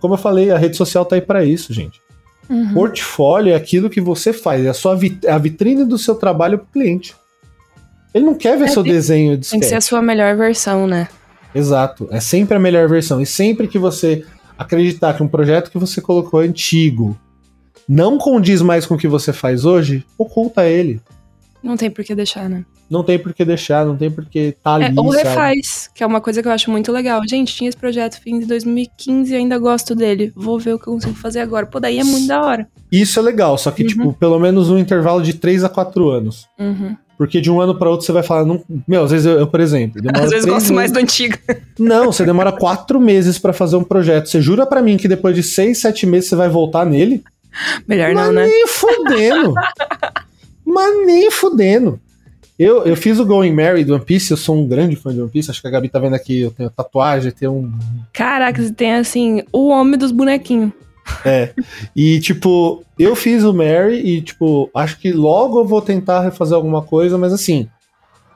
Como eu falei, a rede social tá aí para isso, gente. Uhum. Portfólio é aquilo que você faz, é a, sua vit é a vitrine do seu trabalho para o cliente. Ele não quer ver é, seu tem, desenho de Tem que ser a sua melhor versão, né? Exato. É sempre a melhor versão. E sempre que você acreditar que um projeto que você colocou é antigo não condiz mais com o que você faz hoje, oculta ele. Não tem por que deixar, né? não tem por que deixar, não tem por que tá é, ali. ou refaz, sabe? que é uma coisa que eu acho muito legal. Gente, tinha esse projeto fim de 2015 e ainda gosto dele. Vou ver o que eu consigo fazer agora. Pô, daí é muito da hora. Isso é legal, só que, uhum. tipo, pelo menos um intervalo de 3 a 4 anos. Uhum. Porque de um ano para outro você vai falar, não, meu, às vezes eu, eu por exemplo, às vezes gosto meses. mais do antigo. (laughs) Não, você demora quatro meses para fazer um projeto. Você jura para mim que depois de seis, sete meses você vai voltar nele? Melhor Mas não, né? Nem fudendo. (laughs) Mas nem fudendo. Eu, eu fiz o Going Mary do One Piece, eu sou um grande fã de One Piece, acho que a Gabi tá vendo aqui, eu tenho tatuagem, tenho um... Caraca, você tem, assim, o homem dos bonequinhos. É, e tipo, eu fiz o Mary e tipo, acho que logo eu vou tentar refazer alguma coisa, mas assim,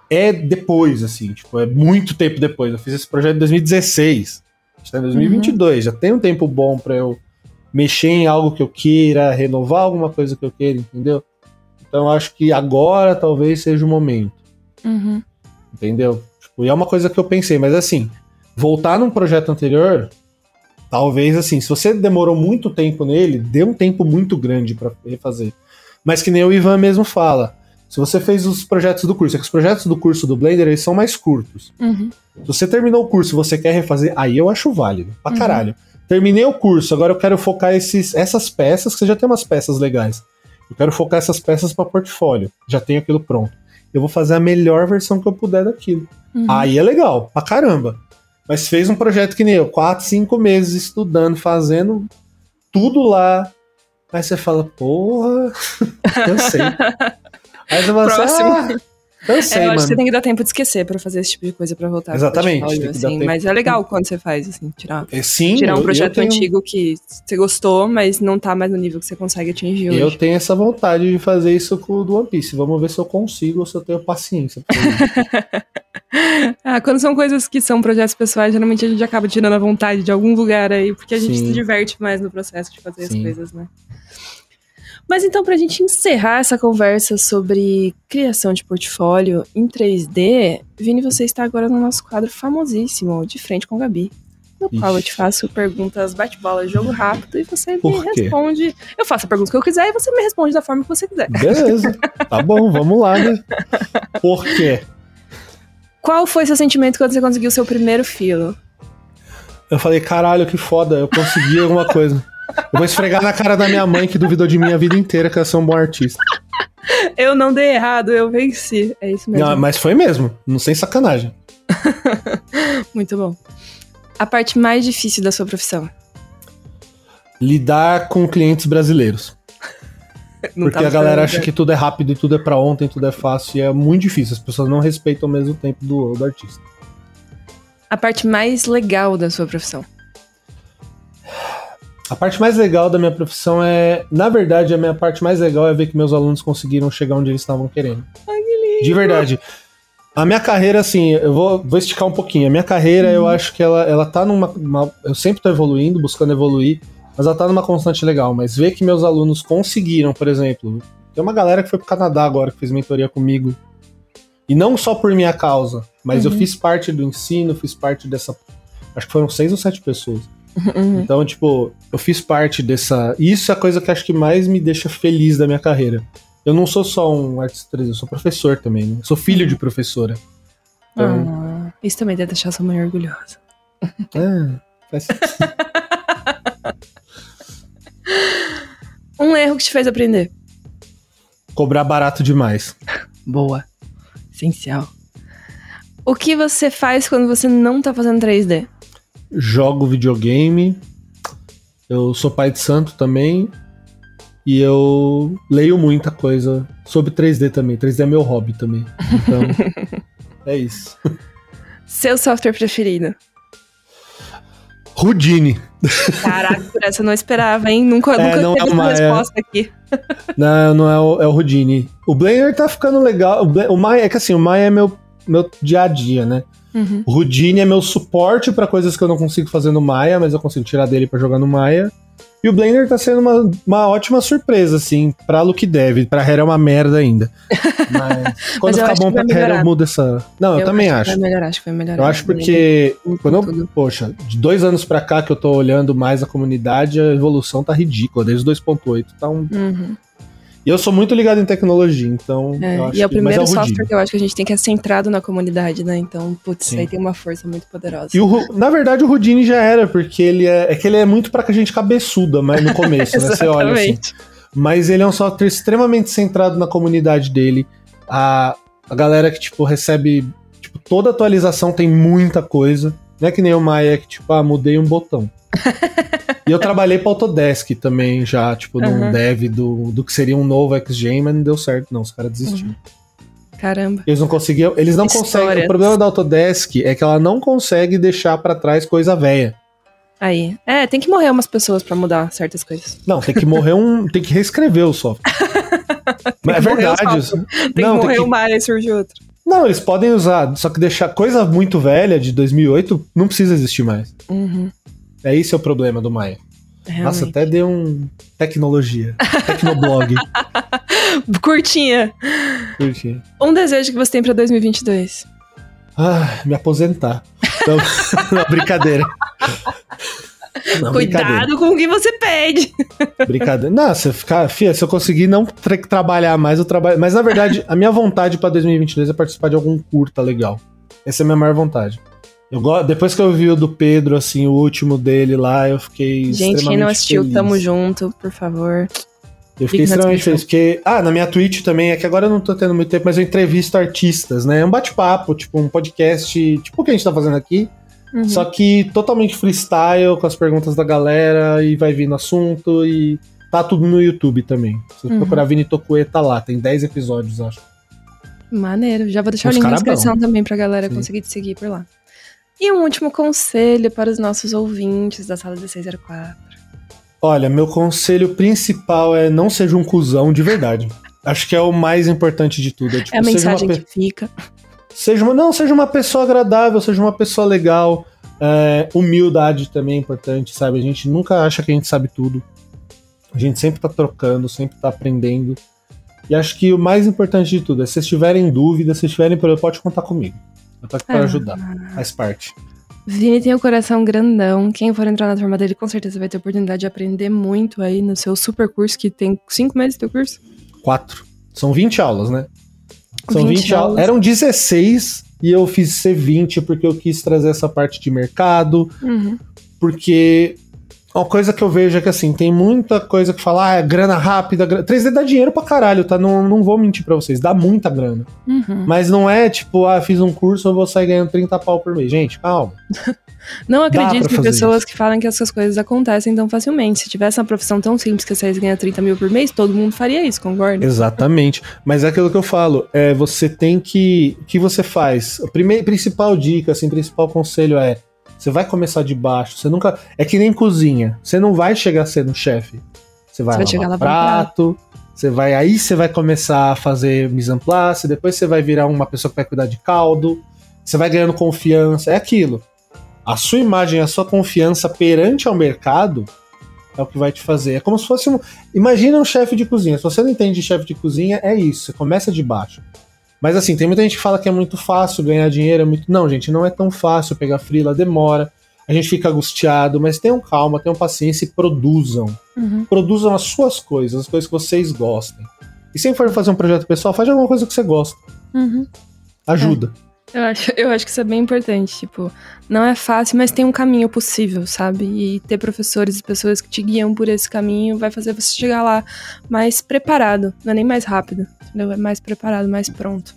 é depois, assim, tipo, é muito tempo depois. Eu fiz esse projeto em 2016, está em 2022, uhum. já tem um tempo bom para eu mexer em algo que eu queira, renovar alguma coisa que eu queira, entendeu? Então acho que agora talvez seja o momento. Uhum. Entendeu? Tipo, e é uma coisa que eu pensei, mas assim, voltar num projeto anterior, talvez assim, se você demorou muito tempo nele, dê um tempo muito grande para refazer. Mas que nem o Ivan mesmo fala. Se você fez os projetos do curso, é que os projetos do curso do Blender eles são mais curtos. Uhum. Se você terminou o curso e você quer refazer, aí eu acho válido. Pra uhum. caralho. Terminei o curso, agora eu quero focar esses, essas peças, que você já tem umas peças legais. Eu quero focar essas peças para portfólio. Já tenho aquilo pronto. Eu vou fazer a melhor versão que eu puder daquilo. Uhum. Aí é legal, pra caramba. Mas fez um projeto que nem eu, quatro, cinco meses estudando, fazendo tudo lá. Aí você fala, porra, (laughs) cansei. Aí você fala assim, Próximo. ah, cansei, É, eu acho que mano. você tem que dar tempo de esquecer pra fazer esse tipo de coisa pra voltar. Exatamente, que assim. Mas é legal quando você faz, assim, tirar, É, Sim, tirar um eu- projeto eu tenho, antigo que você gostou, mas não tá mais no nível que você consegue atingir Eu hoje. tenho essa vontade de fazer isso com o do One Piece. Vamos ver se eu consigo ou se eu tenho paciência. (laughs) Ah, quando são coisas que são projetos pessoais, geralmente a gente acaba tirando a vontade de algum lugar aí, porque a gente Sim. se diverte mais no processo de fazer Sim. as coisas, né? Mas então, pra gente encerrar essa conversa sobre criação de portfólio em 3D, Vini, você está agora no nosso quadro famosíssimo, De Frente com Gabi. No qual eu te Ixi. faço perguntas bate-bola, jogo rápido, e você Por me quê? responde. Eu faço a pergunta que eu quiser e você me responde da forma que você quiser. Beleza, tá bom, vamos lá, né? Por quê? Qual foi seu sentimento quando você conseguiu seu primeiro filo? Eu falei, caralho, que foda, eu consegui alguma coisa. Eu vou esfregar na cara da minha mãe que duvidou de mim a vida inteira que eu sou um bom artista. Eu não dei errado, eu venci. É isso mesmo. Não, mas foi mesmo, não sem sacanagem. (laughs) Muito bom. A parte mais difícil da sua profissão. Lidar com clientes brasileiros. (laughs) Não Porque a galera acha que tudo é rápido e tudo é pra ontem, tudo é fácil. E é muito difícil. As pessoas não respeitam o mesmo tempo do, do artista. A parte mais legal da sua profissão. A parte mais legal da minha profissão é. Na verdade, a minha parte mais legal é ver que meus alunos conseguiram chegar onde eles estavam querendo. Ai, que lindo. De verdade. A minha carreira, assim, eu vou, vou esticar um pouquinho. A minha carreira, Uhum. eu acho que ela, ela tá numa. uma- eu sempre tô evoluindo, buscando evoluir, mas ela tá numa constante legal. Mas ver que meus alunos conseguiram, por exemplo. Tem uma galera que foi pro Canadá agora, que fez mentoria comigo. E não só por minha causa, mas eu Uhum. fiz parte do ensino, fiz parte dessa. Acho que foram seis ou sete pessoas. Uhum. Então, tipo, eu fiz parte dessa. Isso é a coisa que acho que mais me deixa feliz da minha carreira. Eu não sou só um artista 3D, eu sou professor também, né? Sou filho de professora. Então, Ah, isso também deve deixar sua mãe orgulhosa. (laughs) é, faz (laughs) Um erro que te fez aprender. cobrar barato demais. Boa. Essencial. O que você faz quando você não tá fazendo 3D? Jogo videogame. Eu sou pai de santo também. E eu leio muita coisa sobre 3D também. 3D é meu hobby também. Então, (laughs) é isso. Seu software preferido? Houdini. Caraca, por essa eu não esperava, hein? Nunca, É, nunca não teve é uma- é- resposta aqui. Não, não é o, é o Houdini. O Blender tá ficando legal. O, Blen- o Maya, é que assim, o Maya é meu, meu dia a dia, né? Uhum. O Houdini é meu suporte pra coisas que eu não consigo fazer no Maya, mas eu consigo tirar dele pra jogar no Maya. E o Blender tá sendo uma, uma ótima surpresa, assim, pra Look Dev. Pra Hera é uma merda ainda. (laughs) Mas quando Mas eu ficar acho bom pra Hera, eu mudo essa. Não, eu, também acho. Vai melhorar, acho que vai melhorar. Eu acho porque Tudo, quando eu, tudo. poxa, de dois anos pra cá que eu tô olhando mais a comunidade, a evolução tá ridícula. Desde o 2.8 tá um Uhum. E eu sou muito ligado em tecnologia, então. É, eu acho e é o primeiro Houdini. software que eu acho que a gente tem que é centrado na comunidade, né? Então, putz, Sim. aí tem uma força muito poderosa. E o, na verdade, o Houdini já era, porque ele é. É que ele é muito pra gente cabeçuda, mas no começo, né? Você olha assim. Mas ele é um software extremamente centrado na comunidade dele. A, a galera que, tipo, recebe. Tipo, toda atualização tem muita coisa. Não é que nem o Maya que, tipo, ah, mudei um botão. (laughs) e eu trabalhei pra Autodesk também, já, tipo, num Aham. dev do, do que seria um novo XGen, mas não deu certo, não. Os caras desistiram. Caramba. Eles não conseguiam. Eles não conseguem. Histórias. O problema da Autodesk é que ela não consegue deixar pra trás coisa velha. Aí. É, tem que morrer umas pessoas pra mudar certas coisas. Não, tem que morrer um. (laughs) tem que reescrever o software. Mas é verdade. isso. Tem não, que morrer tem que, uma área e surge outra. não, eles podem usar, só que deixar coisa muito velha de 2008 não precisa existir mais. Uhum. É esse é o problema do Maia. Realmente. Nossa, até deu um tecnologia, tecnoblog. (laughs) Curtinha. Curti. Um desejo que você tem pra 2022. Ah, me aposentar. Não, (laughs) não, brincadeira. Não, brincadeira. Cuidado com o que você pede. Brincadeira. Não, se eu ficar, fia, se eu conseguir não tra- trabalhar mais, eu trabalho. Mas na verdade, a minha vontade pra 2022 é participar de algum curta legal. Essa é a minha maior vontade. Eu. Depois que eu vi o do Pedro, assim, o último dele lá, eu fiquei. Gente, quem não assistiu, feliz. tamo junto, por favor. Eu fiquei extremamente descrição. feliz. Porque, ah, na minha Twitch também, é que agora eu não tô tendo muito tempo, mas eu entrevisto artistas, né? É um bate-papo, tipo, um podcast, tipo o que a gente tá fazendo aqui. Uhum. Só que totalmente freestyle, com as perguntas da galera, e vai vindo assunto, e Tá tudo no YouTube também. Se você uhum. procurar Vini Tokue, tá lá. Tem 10 episódios, acho. Maneiro. Já vou deixar os o link na descrição bom. também pra galera Sim. conseguir te seguir por lá. E um último conselho para os nossos ouvintes da sala 1604. Olha, meu conselho principal é não seja um cuzão de verdade. Acho que é o mais importante de tudo. É, tipo, é a mensagem que fica. Seja uma, não, seja uma pessoa agradável, seja uma pessoa legal. É, humildade também é importante, sabe? A gente nunca acha que a gente sabe tudo. A gente sempre tá trocando, sempre tá aprendendo. E acho que o mais importante de tudo é se vocês tiverem dúvida, se vocês tiverem problema, pode contar comigo. Eu tô aqui para ah. ajudar. Faz parte. Vini tem o um coração grandão. Quem for entrar na turma dele, com certeza vai ter oportunidade de aprender muito aí no seu super curso, que tem cinco meses teu curso? Quatro. São 20 aulas, né? São 20, 20 aulas. Eram 16 e eu fiz C20 porque eu quis trazer essa parte de mercado. Uhum. Porque uma coisa que eu vejo é que assim, tem muita coisa que fala, ah, é grana rápida. Grana... 3D dá dinheiro pra caralho, tá? Não, não vou mentir pra vocês, dá muita grana. Uhum. Mas não é tipo, ah, fiz um curso, eu vou sair ganhando 30 pau por mês. Gente, calma. (laughs) não acredito em pessoas isso. que falam que essas coisas acontecem tão facilmente. Se tivesse uma profissão tão simples que vocês ganham 30 mil por mês, todo mundo faria isso, concorda? Exatamente. Mas é aquilo que eu falo, é, você tem que. O que você faz? A primeira, principal dica, assim, principal conselho é você vai começar de baixo. Você nunca. É que nem cozinha. Você não vai chegar sendo chefe. Você vai, você vai lá prato. Você vai aí você vai começar a fazer mise en place, depois você vai virar uma pessoa que vai cuidar de caldo. Você vai ganhando confiança, é aquilo. A sua imagem, a sua confiança perante ao mercado é o que vai te fazer. É como se fosse um. Imagina um chefe de cozinha. Se você não entende de chefe de cozinha, é isso. Você começa de baixo. Mas assim, tem muita gente que fala que é muito fácil ganhar dinheiro, é muito. Não, gente, não é tão fácil pegar frila, demora. A gente fica angustiado, mas tenham calma, tenham paciência e produzam. Uhum. Produzam as suas coisas, as coisas que vocês gostem. E se for fazer um projeto pessoal, faz alguma coisa que você gosta. Uhum. Ajuda. É. Eu acho, eu acho que isso é bem importante. Tipo, não é fácil, mas tem um caminho possível, sabe? E ter professores e pessoas que te guiam por esse caminho vai fazer você chegar lá mais preparado. Não é nem mais rápido entendeu? É mais preparado, mais pronto.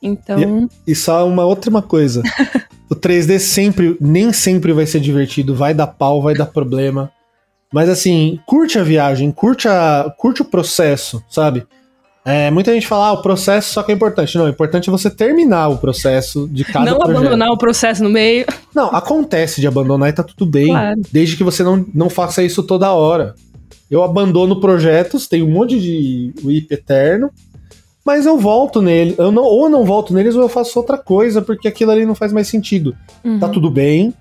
Então. E, e só uma outra uma coisa. (laughs) o 3D sempre, nem sempre vai ser divertido, vai dar pau, vai dar problema. Mas assim, curte a viagem, curte, a, curte o processo, sabe? É, muita gente fala, ah, o processo só que é importante. Não, o importante é você terminar o processo de cada Não projeto. abandonar o processo no meio. Não, acontece de abandonar e tá tudo bem. Claro. Desde que você não, não faça isso toda hora. Eu abandono projetos, tem um monte de WIP eterno, mas eu volto nele. Eu não, ou eu não volto neles ou eu faço outra coisa, porque aquilo ali não faz mais sentido. Uhum. Tá tudo bem,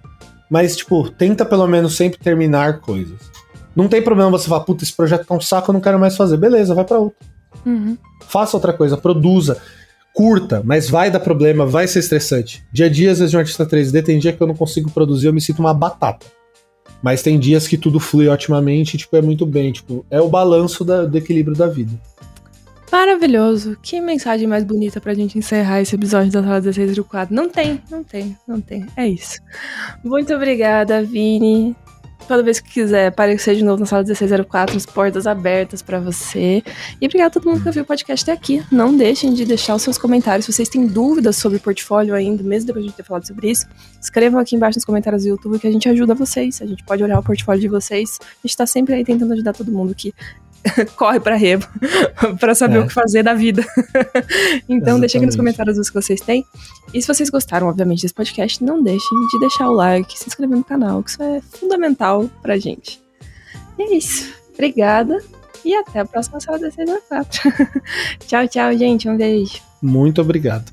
mas, tipo, tenta pelo menos sempre terminar coisas. Não tem problema você falar, puta, esse projeto tá um saco, eu não quero mais fazer. Beleza, vai para outro. Uhum. Faça outra coisa, produza, curta, mas vai dar problema, vai ser estressante. Dia a dia, às vezes, de um artista 3D, tem dia que eu não consigo produzir, eu me sinto uma batata. Mas tem dias que tudo flui otimamente e, tipo, é muito bem. Tipo, é o balanço da, do equilíbrio da vida. Maravilhoso. Que mensagem mais bonita pra gente encerrar esse episódio da Sala 1604. Não tem, não tem, não tem. É isso. Muito obrigada, Vini. Toda vez que quiser aparecer de novo na sala 1604, as portas abertas para você. E obrigada a todo mundo que ouviu o podcast até aqui. Não deixem de deixar os seus comentários. Se vocês têm dúvidas sobre o portfólio ainda, mesmo depois de ter falado sobre isso, escrevam aqui embaixo nos comentários do YouTube que a gente ajuda vocês. A gente pode olhar o portfólio de vocês. A gente tá sempre aí tentando ajudar todo mundo que (laughs) corre para Rebo (laughs) para saber é. o que fazer da vida. (laughs) então, deixem aqui nos comentários os que vocês têm. E se vocês gostaram, obviamente, desse podcast, não deixem de deixar o like, se inscrever no canal, que isso é fundamental pra gente. E é isso. Obrigada e até a próxima sala da 4. tchau, tchau, gente. Um beijo. Muito obrigado.